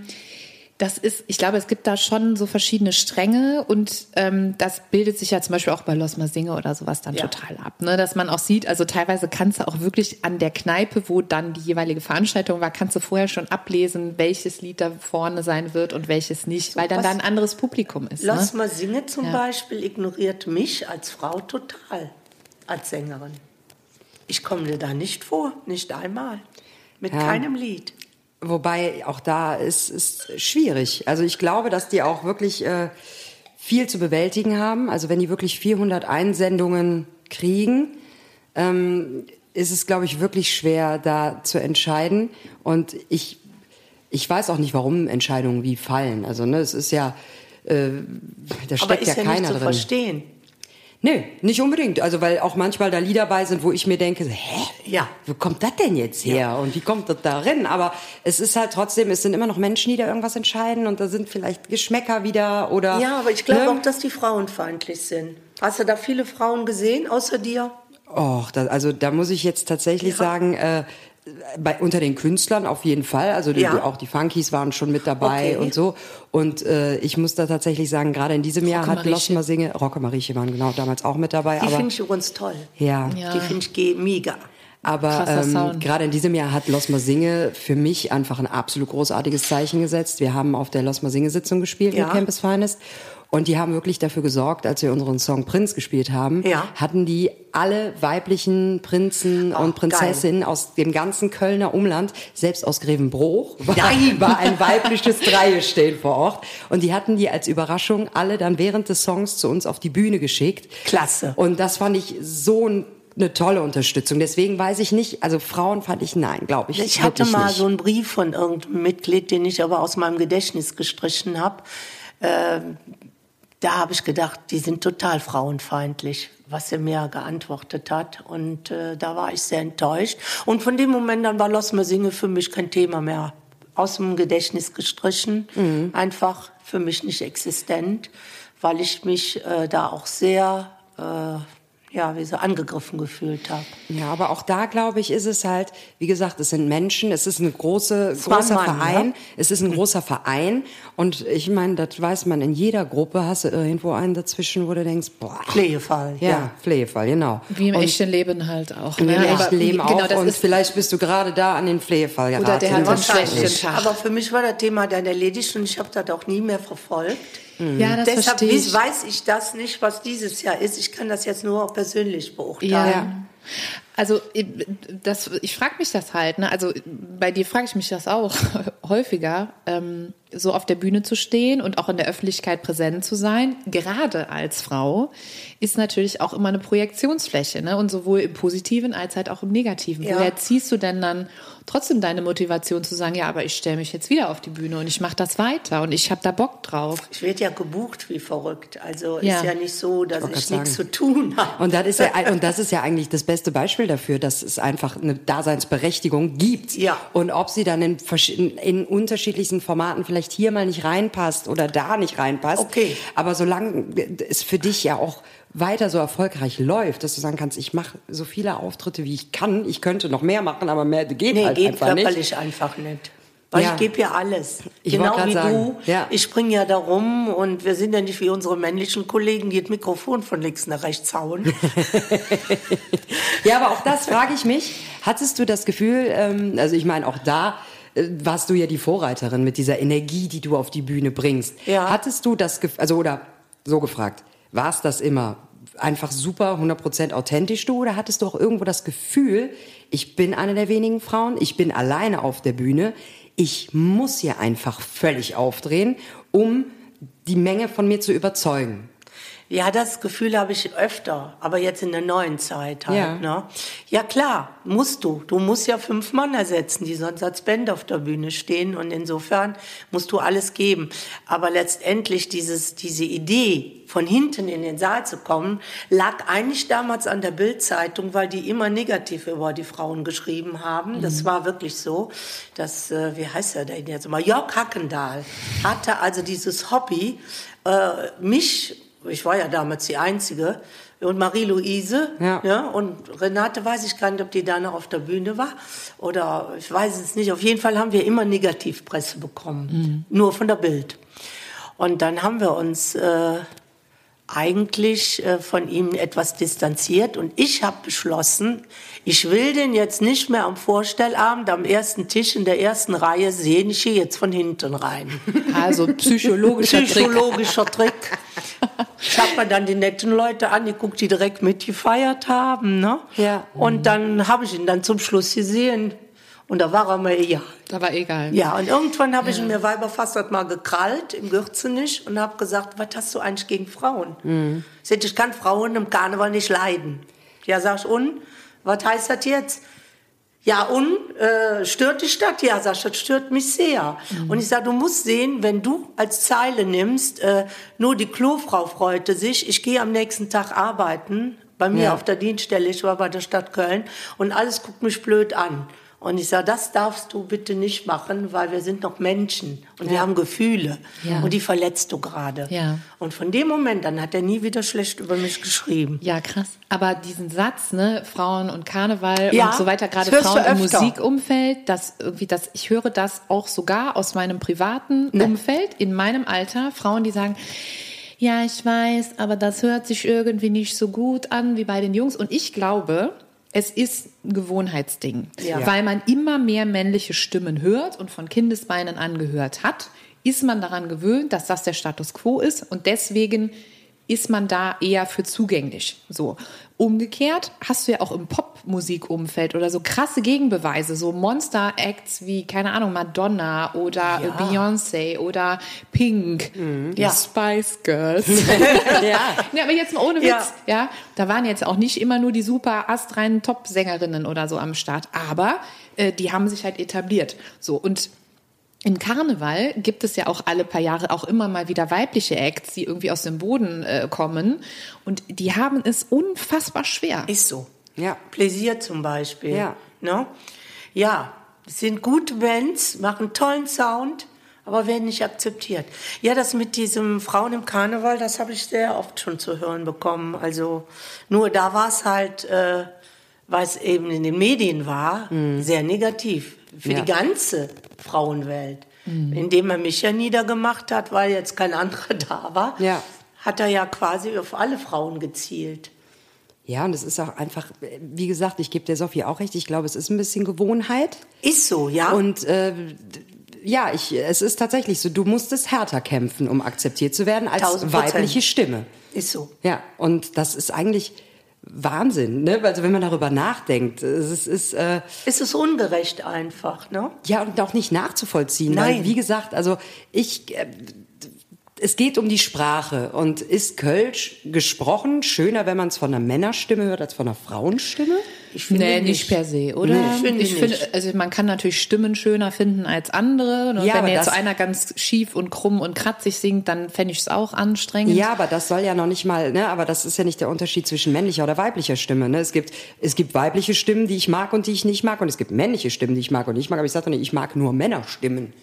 das ist, ich glaube, es gibt da schon so verschiedene Stränge und ähm, das bildet sich ja zum Beispiel auch bei Los Singe oder sowas dann Ja. total ab. Ne? Dass man auch sieht, also teilweise kannst du auch wirklich an der Kneipe, wo dann die jeweilige Veranstaltung war, kannst du vorher schon ablesen, welches Lied da vorne sein wird und welches nicht, weil dann da ein anderes Publikum ist. Lass ne? singe zum Ja. Beispiel ignoriert mich als Frau total, als Sängerin. Ich komme dir da nicht vor, nicht einmal. Mit Ja. keinem Lied. Wobei auch da ist ist schwierig. Also ich glaube, dass die auch wirklich äh, viel zu bewältigen haben. Also wenn die wirklich 400 Einsendungen kriegen, ähm, ist es, glaube ich, wirklich schwer, da zu entscheiden. Und ich, ich weiß auch nicht, warum Entscheidungen wie fallen. Also ne, es ist ja, äh, da Aber steckt ist ja ja, keiner nicht zu drin. verstehen. Nee, nicht unbedingt. Also weil auch manchmal da Lieder bei sind, wo ich mir denke, hä? Ja. Wo kommt das denn jetzt her? Und wie kommt das da rein? Aber es ist halt trotzdem, es sind immer noch Menschen, die da irgendwas entscheiden und da sind vielleicht Geschmäcker wieder oder. Ja, aber ich glaube ne? auch, dass die frauenfeindlich sind. Hast du da viele Frauen gesehen, außer dir? Och, da, also da muss ich jetzt tatsächlich sagen, äh, bei, unter den Künstlern auf jeden Fall. Also die, Ja. auch die Funkies waren schon mit dabei Okay. und so. Und äh, ich muss da tatsächlich sagen, gerade in diesem Jahr hat Rocke Losmer Singe, Rocke Marieche waren genau damals auch mit dabei. Die finde ich übrigens toll. ja, Ja. Die finde ich mega. Aber ähm, gerade in diesem Jahr hat Losmer Singe für mich einfach ein absolut großartiges Zeichen gesetzt. Wir haben auf der Losmer Singe Sitzung gespielt Ja. mit Campus Finest und die haben wirklich dafür gesorgt, als wir unseren Song Prinz gespielt haben, Ja. hatten die alle weiblichen Prinzen Oh, und Prinzessinnen aus dem ganzen Kölner Umland, selbst aus Grevenbruch, war, war ein weibliches Dreie stehen vor Ort und die hatten die als Überraschung alle dann während des Songs zu uns auf die Bühne geschickt. Klasse. Und das fand ich so ein eine tolle Unterstützung. Deswegen weiß ich nicht, also Frauen fand ich nein, glaube ich. Ich hatte mal nicht. so einen Brief von irgendeinem Mitglied, den ich aber aus meinem Gedächtnis gestrichen habe. Ähm, da habe ich gedacht, die sind total frauenfeindlich, was er mir geantwortet hat. Und äh, da war ich sehr enttäuscht. Und von dem Moment an war Los Singe für mich kein Thema mehr. Aus dem Gedächtnis gestrichen, Mhm. einfach für mich nicht existent, weil ich mich äh, da auch sehr, äh, ja, wie so angegriffen gefühlt habe. Ja, aber auch da glaube ich, ist es halt, wie gesagt, es sind Menschen, es ist ein große, großer Mann, Verein, ja? es ist ein großer Verein und ich meine, das weiß man, in jeder Gruppe hast du irgendwo einen dazwischen, wo du denkst, boah, Pflegefall, ja, ja. Flehefall, genau. Wie im und echten Leben halt auch. im ne? Echten Leben genau, auch das und ist vielleicht bist du gerade da an den Flehefall geraten. Oder der hat einen Wahrscheinlich. schlechten Tag. Aber für mich war das Thema dann erledigt und ich habe das auch nie mehr verfolgt. Ja, das Deshalb verstehe ich. weiß ich das nicht, was dieses Jahr ist. Ich kann das jetzt nur auch persönlich beurteilen. Ja. Also ich- das, ich frage mich das halt. Ne? Also bei dir frage ich mich das auch häufiger, ähm, so auf der Bühne zu stehen und auch in der Öffentlichkeit präsent zu sein, gerade als Frau, ist natürlich auch immer eine Projektionsfläche. Ne? Und sowohl im Positiven als halt auch im Negativen. Ja. Woher ziehst du denn dann trotzdem deine Motivation zu sagen, ja, aber ich stelle mich jetzt wieder auf die Bühne und ich mache das weiter und ich habe da Bock drauf. Ich werde ja gebucht wie verrückt. Also Ja. ist ja nicht so, dass ich grad nichts zu tun habe. Und das ist ja, und das ist ja eigentlich das beste Beispiel dafür, dass es einfach eine Daseinsberechtigung gibt. Ja. Und ob sie dann in, in unterschiedlichsten Formaten vielleicht hier mal nicht reinpasst oder da nicht reinpasst. Okay. Aber solange es für dich ja auch weiter so erfolgreich läuft, dass du sagen kannst, ich mache so viele Auftritte, wie ich kann. Ich könnte noch mehr machen, aber mehr geht Nee, halt geht einfach nicht. körperlich einfach nicht. Weil Ja. ich gebe ja alles. Ich genau wie sagen, du. ja. Ich springe ja da rum und wir sind ja nicht wie unsere männlichen Kollegen, die das Mikrofon von links nach rechts hauen. Ja, aber auch das frage ich mich. Hattest du das Gefühl, ähm, also ich meine, auch da äh, warst du ja die Vorreiterin mit dieser Energie, die du auf die Bühne bringst. Ja. Hattest du das, Gef- also oder so gefragt, war es das immer einfach super 100% authentisch du oder hattest du auch irgendwo das Gefühl, ich bin eine der wenigen Frauen, ich bin alleine auf der Bühne, ich muss hier einfach völlig aufdrehen, um die Menge von mir zu überzeugen? Ja, das Gefühl habe ich öfter, aber jetzt in der neuen Zeit halt. Ja. Ne? ja klar, musst du. Du musst ja fünf Mann ersetzen, die sonst als Band auf der Bühne stehen und insofern musst du alles geben. Aber letztendlich dieses, diese Idee, von hinten in den Saal zu kommen, lag eigentlich damals an der Bildzeitung, weil die immer negativ über die Frauen geschrieben haben. Das war wirklich so, dass, äh, wie heißt er denn jetzt mal, Jörg Hackendahl hatte also dieses Hobby, äh, mich ich war ja damals die Einzige, und Marie-Louise, Ja. ja, und Renate weiß ich gar nicht, ob die da noch auf der Bühne war, oder ich weiß es nicht. Auf jeden Fall haben wir immer Negativpresse bekommen, nur von der Bild. Und dann haben wir uns äh, eigentlich äh, von ihm etwas distanziert und ich habe beschlossen, ich will den jetzt nicht mehr am Vorstellabend am ersten Tisch in der ersten Reihe sehen, ich gehe jetzt von hinten rein. Also psychologischer Trick. Psychologischer Trick. Ich habe mir dann die netten Leute angeguckt, die direkt mitgefeiert haben. Ne? Ja. Und dann habe ich ihn dann zum Schluss gesehen. Und da war er mir egal. Da war egal. Ja, und irgendwann habe ich ihn mir Weiberfassert mal gekrallt, im Gürzenich, und habe gesagt, was hast du eigentlich gegen Frauen? Mhm. Ich ich kann Frauen im Karneval nicht leiden. Ja, sag ich, und? Was heißt das jetzt? Ja, und äh, stört dich das? Ja, sag ich, das stört mich sehr. Mhm. Und ich sage, du musst sehen, wenn du als Zeile nimmst, äh, nur die Klofrau freute sich, ich gehe am nächsten Tag arbeiten, bei mir Ja. auf der Dienststelle, ich war bei der Stadt Köln, und alles guckt mich blöd an. Und ich sage, das darfst du bitte nicht machen, weil wir sind noch Menschen und wir haben Gefühle. Ja. Und die verletzt du gerade. Ja. Und von dem Moment an hat er nie wieder schlecht über mich geschrieben. Ja, krass. Aber diesen Satz, ne, Frauen und Karneval Ja, und so weiter, gerade Frauen im. Musikumfeld, das irgendwie, das, ich höre das auch sogar aus meinem privaten Ne. Umfeld, in meinem Alter, Frauen, die sagen, ja, ich weiß, aber das hört sich irgendwie nicht so gut an wie bei den Jungs. Und ich glaube, es ist ein Gewohnheitsding, Ja. weil man immer mehr männliche Stimmen hört und von Kindesbeinen angehört hat, ist man daran gewöhnt, dass das der Status quo ist und deswegen ist man da eher für zugänglich. So. Umgekehrt hast du ja auch im Popmusikumfeld oder so krasse Gegenbeweise, so Monster-Acts wie, keine Ahnung, Madonna oder Ja. Beyoncé oder Pink, die Ja. Spice Girls. Ja. Ja, aber jetzt mal ohne Witz, Ja. ja. Da waren jetzt auch nicht immer nur die super astreinen Top-Sängerinnen oder so am Start, aber äh, die haben sich halt etabliert. So und im Karneval gibt es ja auch alle paar Jahre auch immer mal wieder weibliche Acts, die irgendwie aus dem Boden äh, kommen und die haben es unfassbar schwer. Ist so. Ja. Pläsier zum Beispiel. Ja. Ne? Ja, sind gute Bands, machen tollen Sound, aber werden nicht akzeptiert. Ja, das mit diesem Frauen im Karneval, das habe ich sehr oft schon zu hören bekommen. Also nur da war es halt, äh, weil es eben in den Medien war, sehr negativ für Ja. die ganze Frauenwelt. Indem er mich ja niedergemacht hat, weil jetzt kein anderer da war, Ja. hat er ja quasi auf alle Frauen gezielt. Ja, und es ist auch einfach, wie gesagt, ich gebe der Sophie auch recht, ich glaube, es ist ein bisschen Gewohnheit. Ist so, ja. Und äh, ja, ich, es ist tatsächlich so, du musstest härter kämpfen, um akzeptiert zu werden als 1000%. weibliche Stimme. ist so. Ja, und das ist eigentlich Wahnsinn, ne? Also wenn man darüber nachdenkt, es ist äh, Es ist ungerecht einfach, ne? ja und auch nicht nachzuvollziehen, Nein. weil wie gesagt, also ich äh, es geht um die Sprache und ist Kölsch gesprochen schöner, wenn man es von einer Männerstimme hört als von einer Frauenstimme? Ich Nee, nicht per se, oder? Nee, finde ich finde, nicht. also man kann natürlich Stimmen schöner finden als andere. Ne? Ja, Wenn jetzt so einer ganz schief und krumm und kratzig singt, dann fände ich es auch anstrengend. Ja, aber das soll ja noch nicht mal, ne, aber das ist ja nicht der Unterschied zwischen männlicher oder weiblicher Stimme, ne? Es gibt es gibt weibliche Stimmen, die ich mag und die ich nicht mag und es gibt männliche Stimmen, die ich mag und nicht mag, aber ich sage doch nicht, ich mag nur Männerstimmen.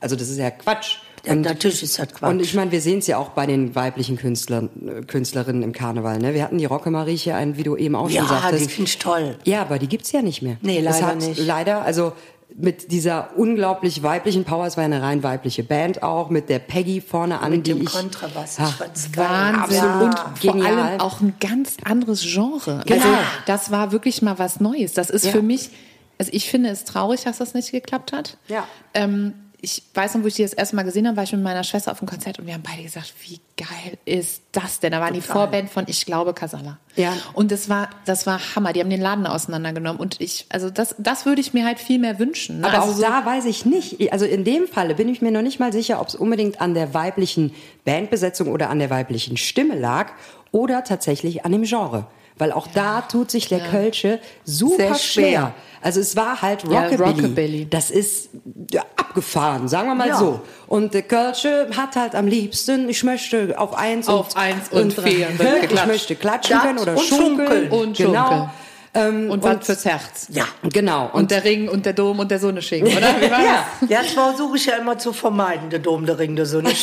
Also das ist ja Quatsch. Ja, natürlich ist das Quatsch. Und ich meine, wir sehen es ja auch bei den weiblichen Künstlern, äh, Künstlerinnen im Karneval. Ne? Wir hatten die Rocke Marieche, ein, wie du eben auch Ja, schon sagtest. die find ich toll. Ja, aber die gibt's ja nicht mehr. Nee, leider hat nicht. Leider, also mit dieser unglaublich weiblichen Power, es war eine rein weibliche Band auch, mit der Peggy vorne an, Mit die dem ich... Kontrabass. Ich Ach, geil. Wahnsinn Ja. und vor genial. allem auch ein ganz anderes Genre. Genau. Also das war wirklich mal was Neues. Das ist Ja. für mich, also ich finde es traurig, dass das nicht geklappt hat. Ja. Ähm, ich weiß noch, wo ich die das erste Mal gesehen habe, war ich mit meiner Schwester auf dem Konzert und wir haben beide gesagt, wie geil ist das denn? Da waren die Vorband von, ich glaube, Casala. Ja. Und das war, das war Hammer. Die haben den Laden auseinandergenommen und ich, also das, das würde ich mir halt viel mehr wünschen. ne? Aber also auch da weiß ich nicht. Also in dem Falle bin ich mir noch nicht mal sicher, ob es unbedingt an der weiblichen Bandbesetzung oder an der weiblichen Stimme lag oder tatsächlich an dem Genre. Weil auch da tut sich der Kölsche super Sehr schwer. schwer. Also es war halt Ja, Rockabilly. Rockabilly. Das ist ja, abgefahren, sagen wir mal Ja. so. Und der Kölsche hat halt am liebsten, ich möchte auf eins Auf und, eins und vier und wird ich möchte klatschen Das können oder und schunkeln. schunkeln. Und genau. Ähm, und was fürs Herz. Ja. Genau. Und, der Ring und der Dom und der Sonnesching, oder? Wie war ja. Ja, das versuche ich ja immer zu vermeiden, der Dom, der Ring, der Sonne das?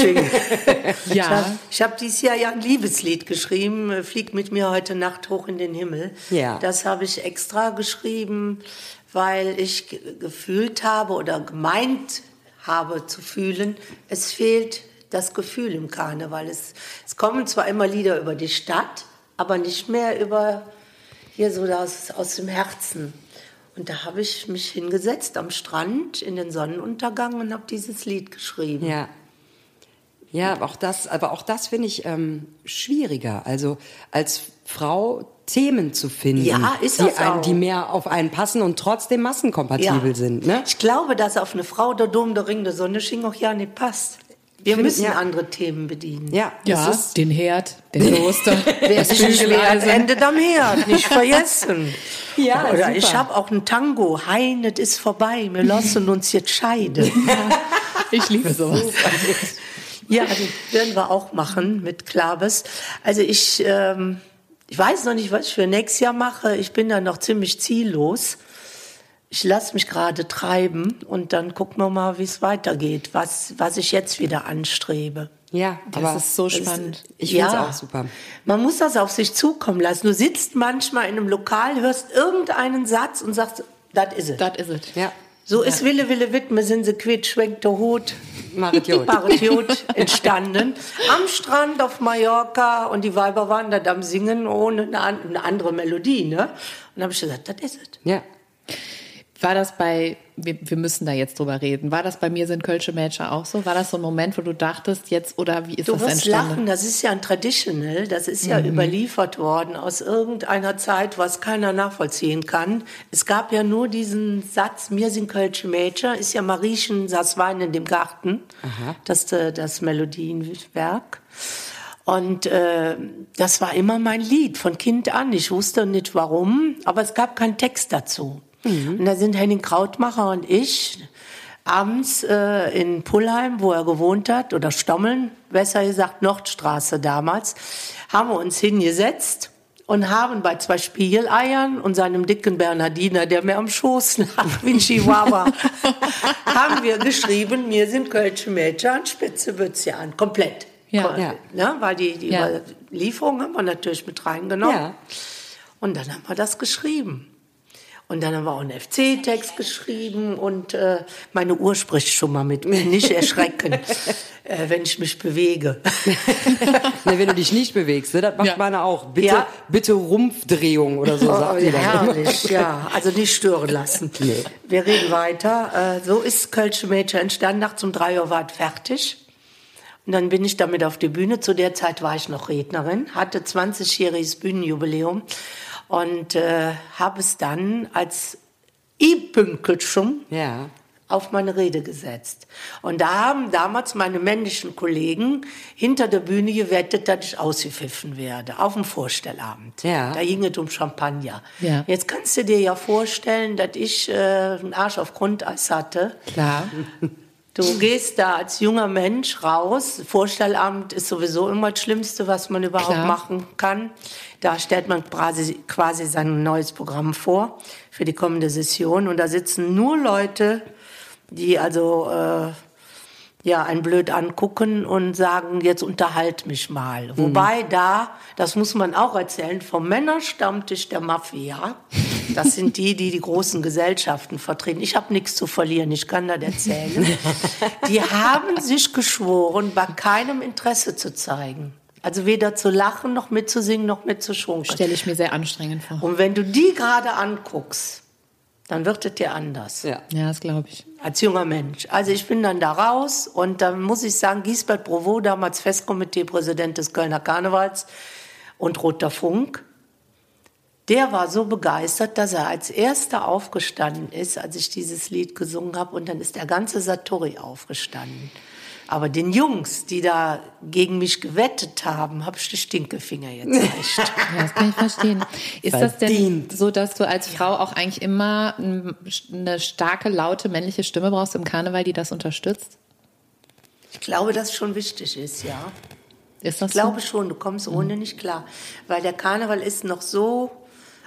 Ja. Ich habe dieses Jahr ja ein Liebeslied geschrieben, äh, Flieg mit mir heute Nacht hoch in den Himmel. Ja. Das habe ich extra geschrieben, weil ich ge- gefühlt habe oder gemeint habe zu fühlen, es fehlt das Gefühl im Karneval. Es, es kommen zwar immer Lieder über die Stadt, aber nicht mehr über hier so das aus dem Herzen. Und da habe ich mich hingesetzt am Strand in den Sonnenuntergang und habe dieses Lied geschrieben. Ja. Ja, aber auch das, aber auch das finde ich ähm, schwieriger. Also als Frau Themen zu finden, Ja, ist die, ein, die mehr auf einen passen und trotzdem massenkompatibel Ja. sind. Ne? Ich glaube, dass auf eine Frau der Dom, der Ring, der Sonne schien auch ja nicht passt. Wir müssen ja. andere Themen bedienen. Ja, Ja, das ist, den Herd, den Toaster, das Das Bügeleisen. endet am Herd, nicht vergessen. Ja, Oder super. ich habe auch einen Tango. Hein, es ist vorbei, wir lassen uns jetzt scheiden. Ich liebe sowas. Ja, die werden wir auch machen mit Klabes. Also ich, ähm, ich weiß noch nicht, was ich für nächstes Jahr mache. Ich bin da noch ziemlich ziellos. Ich lasse mich gerade treiben und dann gucken wir mal, wie es weitergeht, was, was ich jetzt wieder anstrebe. ja, Das aber ist so spannend. ich finde es auch super. Man muss das auf sich zukommen lassen. Du sitzt manchmal in einem Lokal, hörst irgendeinen Satz und sagst, das is ist es. Das ist es. Ja, So ist Wille, Wille, Widme, sind sie quitt, schwenkt der Hut. Jod entstanden. Am Strand auf Mallorca und die Weiber waren da am Singen ohne eine, an- eine andere Melodie, ne? Und dann habe ich gesagt, das ist es. ja. War das bei, wir, wir müssen da jetzt drüber reden, war das bei mir sind Kölsche Mädchen auch so? War das so ein Moment, wo du dachtest, jetzt oder wie ist Du das wirst entstanden? lachen, das ist ja ein Traditional, das ist ja überliefert worden aus irgendeiner Zeit, was keiner nachvollziehen kann. Es gab ja nur diesen Satz, mir sind Kölsche Mädchen, ist ja Mariechen saß Wein in dem Garten, das, äh, das Melodienwerk. Und äh, das war immer mein Lied von Kind an. Ich wusste nicht warum, aber es gab keinen Text dazu. Und da sind Henning Krautmacher und ich abends äh, in Pullheim, wo er gewohnt hat, oder Stommeln, besser gesagt Nordstraße damals, haben wir uns hingesetzt und haben bei zwei Spiegeleiern und seinem dicken Bernardiner, der mir am Schoß lag, wie ein Chihuahua, haben wir geschrieben, mir sind Kölsche Mädchen an Spitze Bütze an, komplett. Ja. Ko- Ja. Ne, weil die, die Ja. Überlieferung haben wir natürlich mit reingenommen. Ja. Und dann haben wir das geschrieben. Und dann haben wir auch einen FC-Text geschrieben und äh, meine Uhr spricht schon mal mit mir. Nicht erschrecken, äh, wenn ich mich bewege. Ne, wenn du dich nicht bewegst, ne, das macht Ja. meine auch. Bitte, Ja. bitte Rumpfdrehung oder so, sagt die dann. herrlich, ja. Also nicht stören lassen. Wir reden weiter. Äh, so ist Kölsche Mädchen entstanden. Nachts um drei Uhr war es fertig. Und dann bin ich damit auf die Bühne. Zu der Zeit war ich noch Rednerin, hatte 20-jähriges Bühnenjubiläum und äh, habe es dann als I-Pünkelchen Ja. auf meine Rede gesetzt. Und da haben damals meine männlichen Kollegen hinter der Bühne gewettet, dass ich ausgepfiffen werde, auf dem Vorstellabend. Ja. Da ging es um Champagner. Ja. Jetzt kannst du dir ja vorstellen, dass ich äh, einen Arsch auf Grundeis hatte. Klar. Du gehst da als junger Mensch raus. Vorstellabend ist sowieso immer das Schlimmste, was man überhaupt Klar. machen kann. Da stellt man quasi, quasi sein neues Programm vor für die kommende Session. Und da sitzen nur Leute, die also äh, ja einen blöd angucken und sagen, jetzt unterhalt mich mal. Wobei da, das muss man auch erzählen, vom Männerstammtisch der Mafia, das sind die, die die großen Gesellschaften vertreten. Ich habe nichts zu verlieren, ich kann das erzählen. Die haben sich geschworen, bei keinem Interesse zu zeigen. Also weder zu lachen, noch mitzusingen, noch mitzuschunkeln. Stelle ich mir sehr anstrengend vor. Und wenn du die gerade anguckst, dann wird es dir anders. Ja. Ja, das glaube ich. Als junger Mensch. Also ich bin dann da raus und dann muss ich sagen, Giesbert Provo, damals Festkomiteepräsident des Kölner Karnevals und Roter Funk, der war so begeistert, dass er als erster aufgestanden ist, als ich dieses Lied gesungen habe und dann ist der ganze Satori aufgestanden. Aber den Jungs, die da gegen mich gewettet haben, habe ich die Stinkefinger jetzt echt. Ja, das kann ich verstehen. Ist das denn so, dass du als Frau auch eigentlich immer eine starke, laute männliche Stimme brauchst im Karneval, die das unterstützt? Ich glaube, dass es schon wichtig ist, ja. Ist das Ich glaube so? schon, du kommst ohne nicht klar. Weil der Karneval ist noch so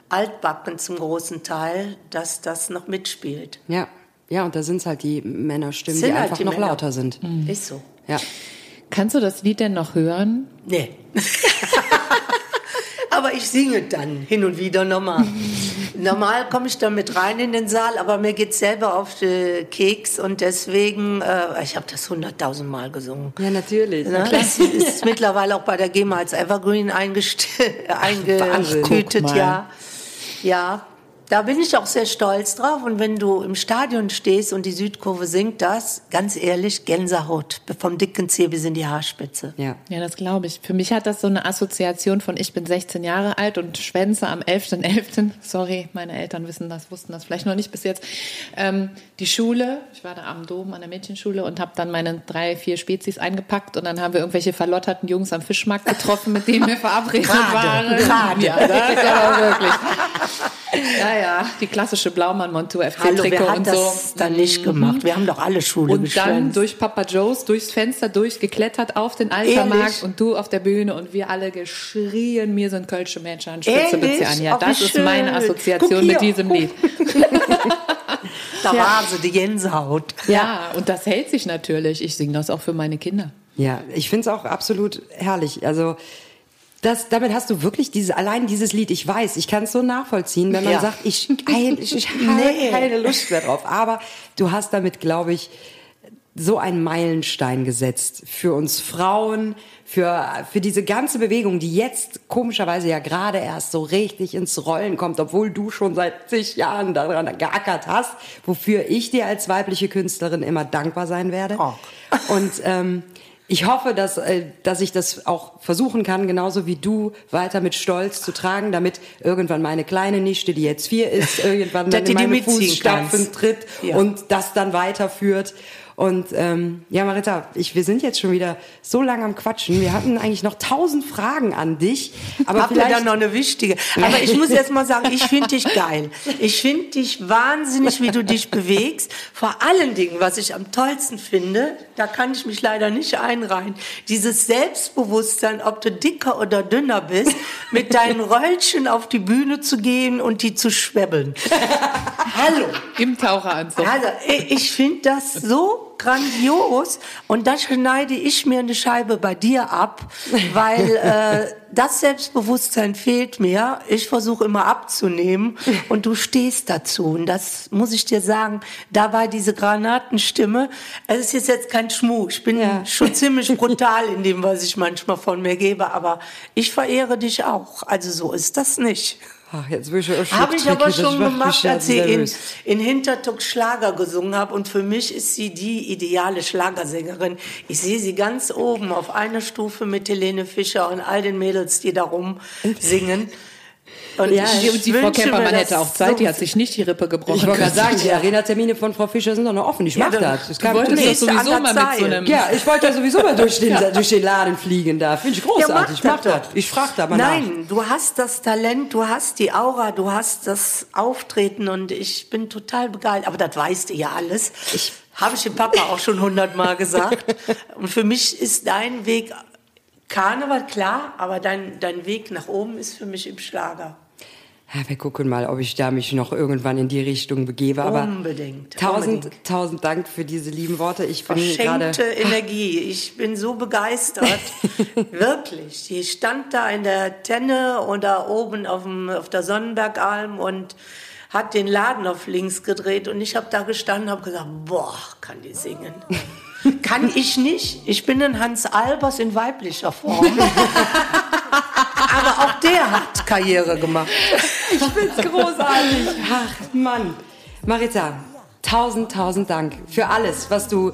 altbacken zum großen Teil, dass das noch mitspielt. Ja, ja, und da sind es halt die Männerstimmen, Sind die halt einfach die noch Männer. lauter sind. Ist so. Ja. Kannst du das Lied denn noch hören? Nee. aber ich singe dann hin und wieder normal. Normal komme ich dann mit rein in den Saal, aber mir geht selber auf den Keks und deswegen, äh, ich habe das hunderttausend Mal gesungen. Ja, natürlich. Ne? Das ist mittlerweile auch bei der GEMA als Evergreen eingetütet, ja. Ja, da bin ich auch sehr stolz drauf. Und wenn du im Stadion stehst und die Südkurve singt das, ganz ehrlich, Gänsehaut. Vom dicken Zeh bis in die Haarspitze. Ja. Ja, das glaube ich. Für mich hat das so eine Assoziation von ich bin 16 Jahre alt und schwänze am 11.11. Sorry, meine Eltern wissen das, wussten das vielleicht noch nicht bis jetzt. Ähm, die Schule, ich war da am Dom an der Mädchenschule und habe dann meine drei, vier Spezies eingepackt und dann haben wir irgendwelche verlotterten Jungs am Fischmarkt getroffen, mit denen wir verabredet Gerade, waren. gerade. Ja, das ist aber wirklich. Ja, ja, die klassische Blaumann-Montur FC-Trikot und so. das dann nicht gemacht? Wir haben doch alle Schule Und dann geschwänzt. durch Papa Joe's, durchs Fenster durchgeklettert auf den Altermarkt und du auf der Bühne und wir alle geschrien, mir sind kölsche Mädchen an Spitze beziehen. Ja, das ist schön. meine Assoziation hier. mit diesem Lied. Da war sie, die Gänsehaut. Ja, und das hält sich natürlich. Ich singe das auch für meine Kinder. Ja, ich finde es auch absolut herrlich. Also das, damit hast du wirklich diese, allein dieses Lied, ich weiß, ich kann es so nachvollziehen, wenn man Ja. sagt, ich, ich, ich habe Nee. keine Lust mehr drauf. Aber du hast damit, glaube ich, so einen Meilenstein gesetzt für uns Frauen, für, für diese ganze Bewegung, die jetzt komischerweise ja gerade erst so richtig ins Rollen kommt, obwohl du schon seit zig Jahren daran geackert hast, wofür ich dir als weibliche Künstlerin immer dankbar sein werde. Oh. Und ähm, ich hoffe, dass, äh, dass ich das auch versuchen kann, genauso wie du, weiter mit Stolz zu tragen, damit irgendwann meine kleine Nichte, die jetzt vier ist, irgendwann dann in meine Fußstapfen kannst. tritt Ja. und das dann weiterführt. Und ähm, ja, Marita, ich, wir sind jetzt schon wieder so lange am Quatschen. Wir hatten eigentlich noch tausend Fragen an dich. Aber ihr vielleicht dann noch eine wichtige? Aber ich muss jetzt mal sagen, ich finde dich geil. Ich finde dich wahnsinnig, wie du dich bewegst. Vor allen Dingen, was ich am tollsten finde, da kann ich mich leider nicht einreihen, dieses Selbstbewusstsein, ob du dicker oder dünner bist, mit deinen Röllchen auf die Bühne zu gehen und die zu schwebbeln. Hallo. Im Taucheranzug. Also, ich finde das so grandios und da schneide ich mir eine Scheibe bei dir ab, weil äh, das Selbstbewusstsein fehlt mir. Ich versuche immer abzunehmen und du stehst dazu. Und das muss ich dir sagen, da war diese Granatenstimme. Es ist jetzt kein Schmuck. Ich bin Ja. schon ziemlich brutal in dem, was ich manchmal von mir gebe, aber ich verehre dich auch. Also so ist das nicht. Ach, jetzt will ich schon Habe ich aber schon gemacht, als sie in, in Hintertuck Schlager gesungen habe. Und für mich ist sie die ideale Schlagersängerin. Ich sehe sie ganz oben auf einer Stufe mit Helene Fischer und all den Mädels, die da rum singen. Und Ja, Und die Frau Kempermann hätte auch Zeit, so die hat sich nicht die Rippe gebrochen. Ich wollte gerade sagen, die Arena-Termine von Frau Fischer sind doch noch offen. Ich mach dann- das. das Du wolltest doch sowieso mal mit so einem... Ja, ich wollte ja sowieso mal durch den, durch den Laden fliegen da. Finde ich großartig. Ja, ich mach das. Ich frage da mal nach. Nein, du hast das Talent, du hast die Aura, du hast das Auftreten und ich bin total begeistert. Aber das weißt du ja alles. Ich habe ich dem Papa auch schon hundertmal gesagt. Und für mich ist dein Weg Karneval klar, aber dein, dein Weg nach oben ist für mich im Schlager. Ja, wir gucken mal, ob ich da mich noch irgendwann in die Richtung begebe. Aber Unbedingt, Tausend, unbedingt. tausend Dank für diese lieben Worte. Ich bin gerade. Verschenkte Energie. Ich bin so begeistert. Wirklich. Die stand da in der Tenne und da oben auf, dem, auf der Sonnenbergalm und hat den Laden auf links gedreht und ich habe da gestanden und habe gesagt, boah, kann die singen. kann ich nicht. Ich bin ein Hans Albers in weiblicher Form. Auch der hat Karriere gemacht. Ich find's großartig. Ach, Mann. Marita, tausend, tausend Dank für alles, was du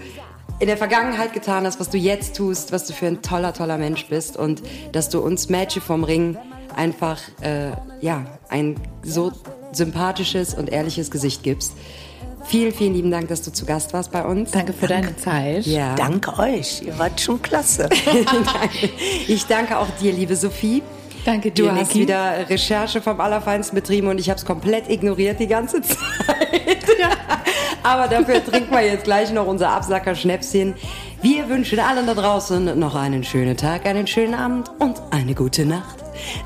in der Vergangenheit getan hast, was du jetzt tust, was du für ein toller, toller Mensch bist und dass du uns Magic vom Ring einfach äh, ja ein so sympathisches und ehrliches Gesicht gibst. Vielen, vielen lieben Dank, dass du zu Gast warst bei uns. Danke für deine Zeit. Ja. Danke euch, ihr wart schon klasse. ich danke auch dir, liebe Sophie. Danke dir, Du hast Niki. wieder Recherche vom Allerfeinsten betrieben und ich habe es komplett ignoriert die ganze Zeit. Aber dafür trinken wir jetzt gleich noch unser Absacker-Schnäpschen. Wir wünschen allen da draußen noch einen schönen Tag, einen schönen Abend und eine gute Nacht.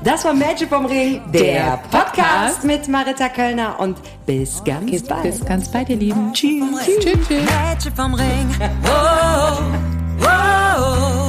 Das war Magic vom Ring, der, Der Podcast. Podcast. mit Marita Kölner und bis ganz Bis, bald. bis ganz bald, ihr Lieben. Tschüss. Tschüss, tschüss. Mädchen vom Ring. Oh, oh, oh.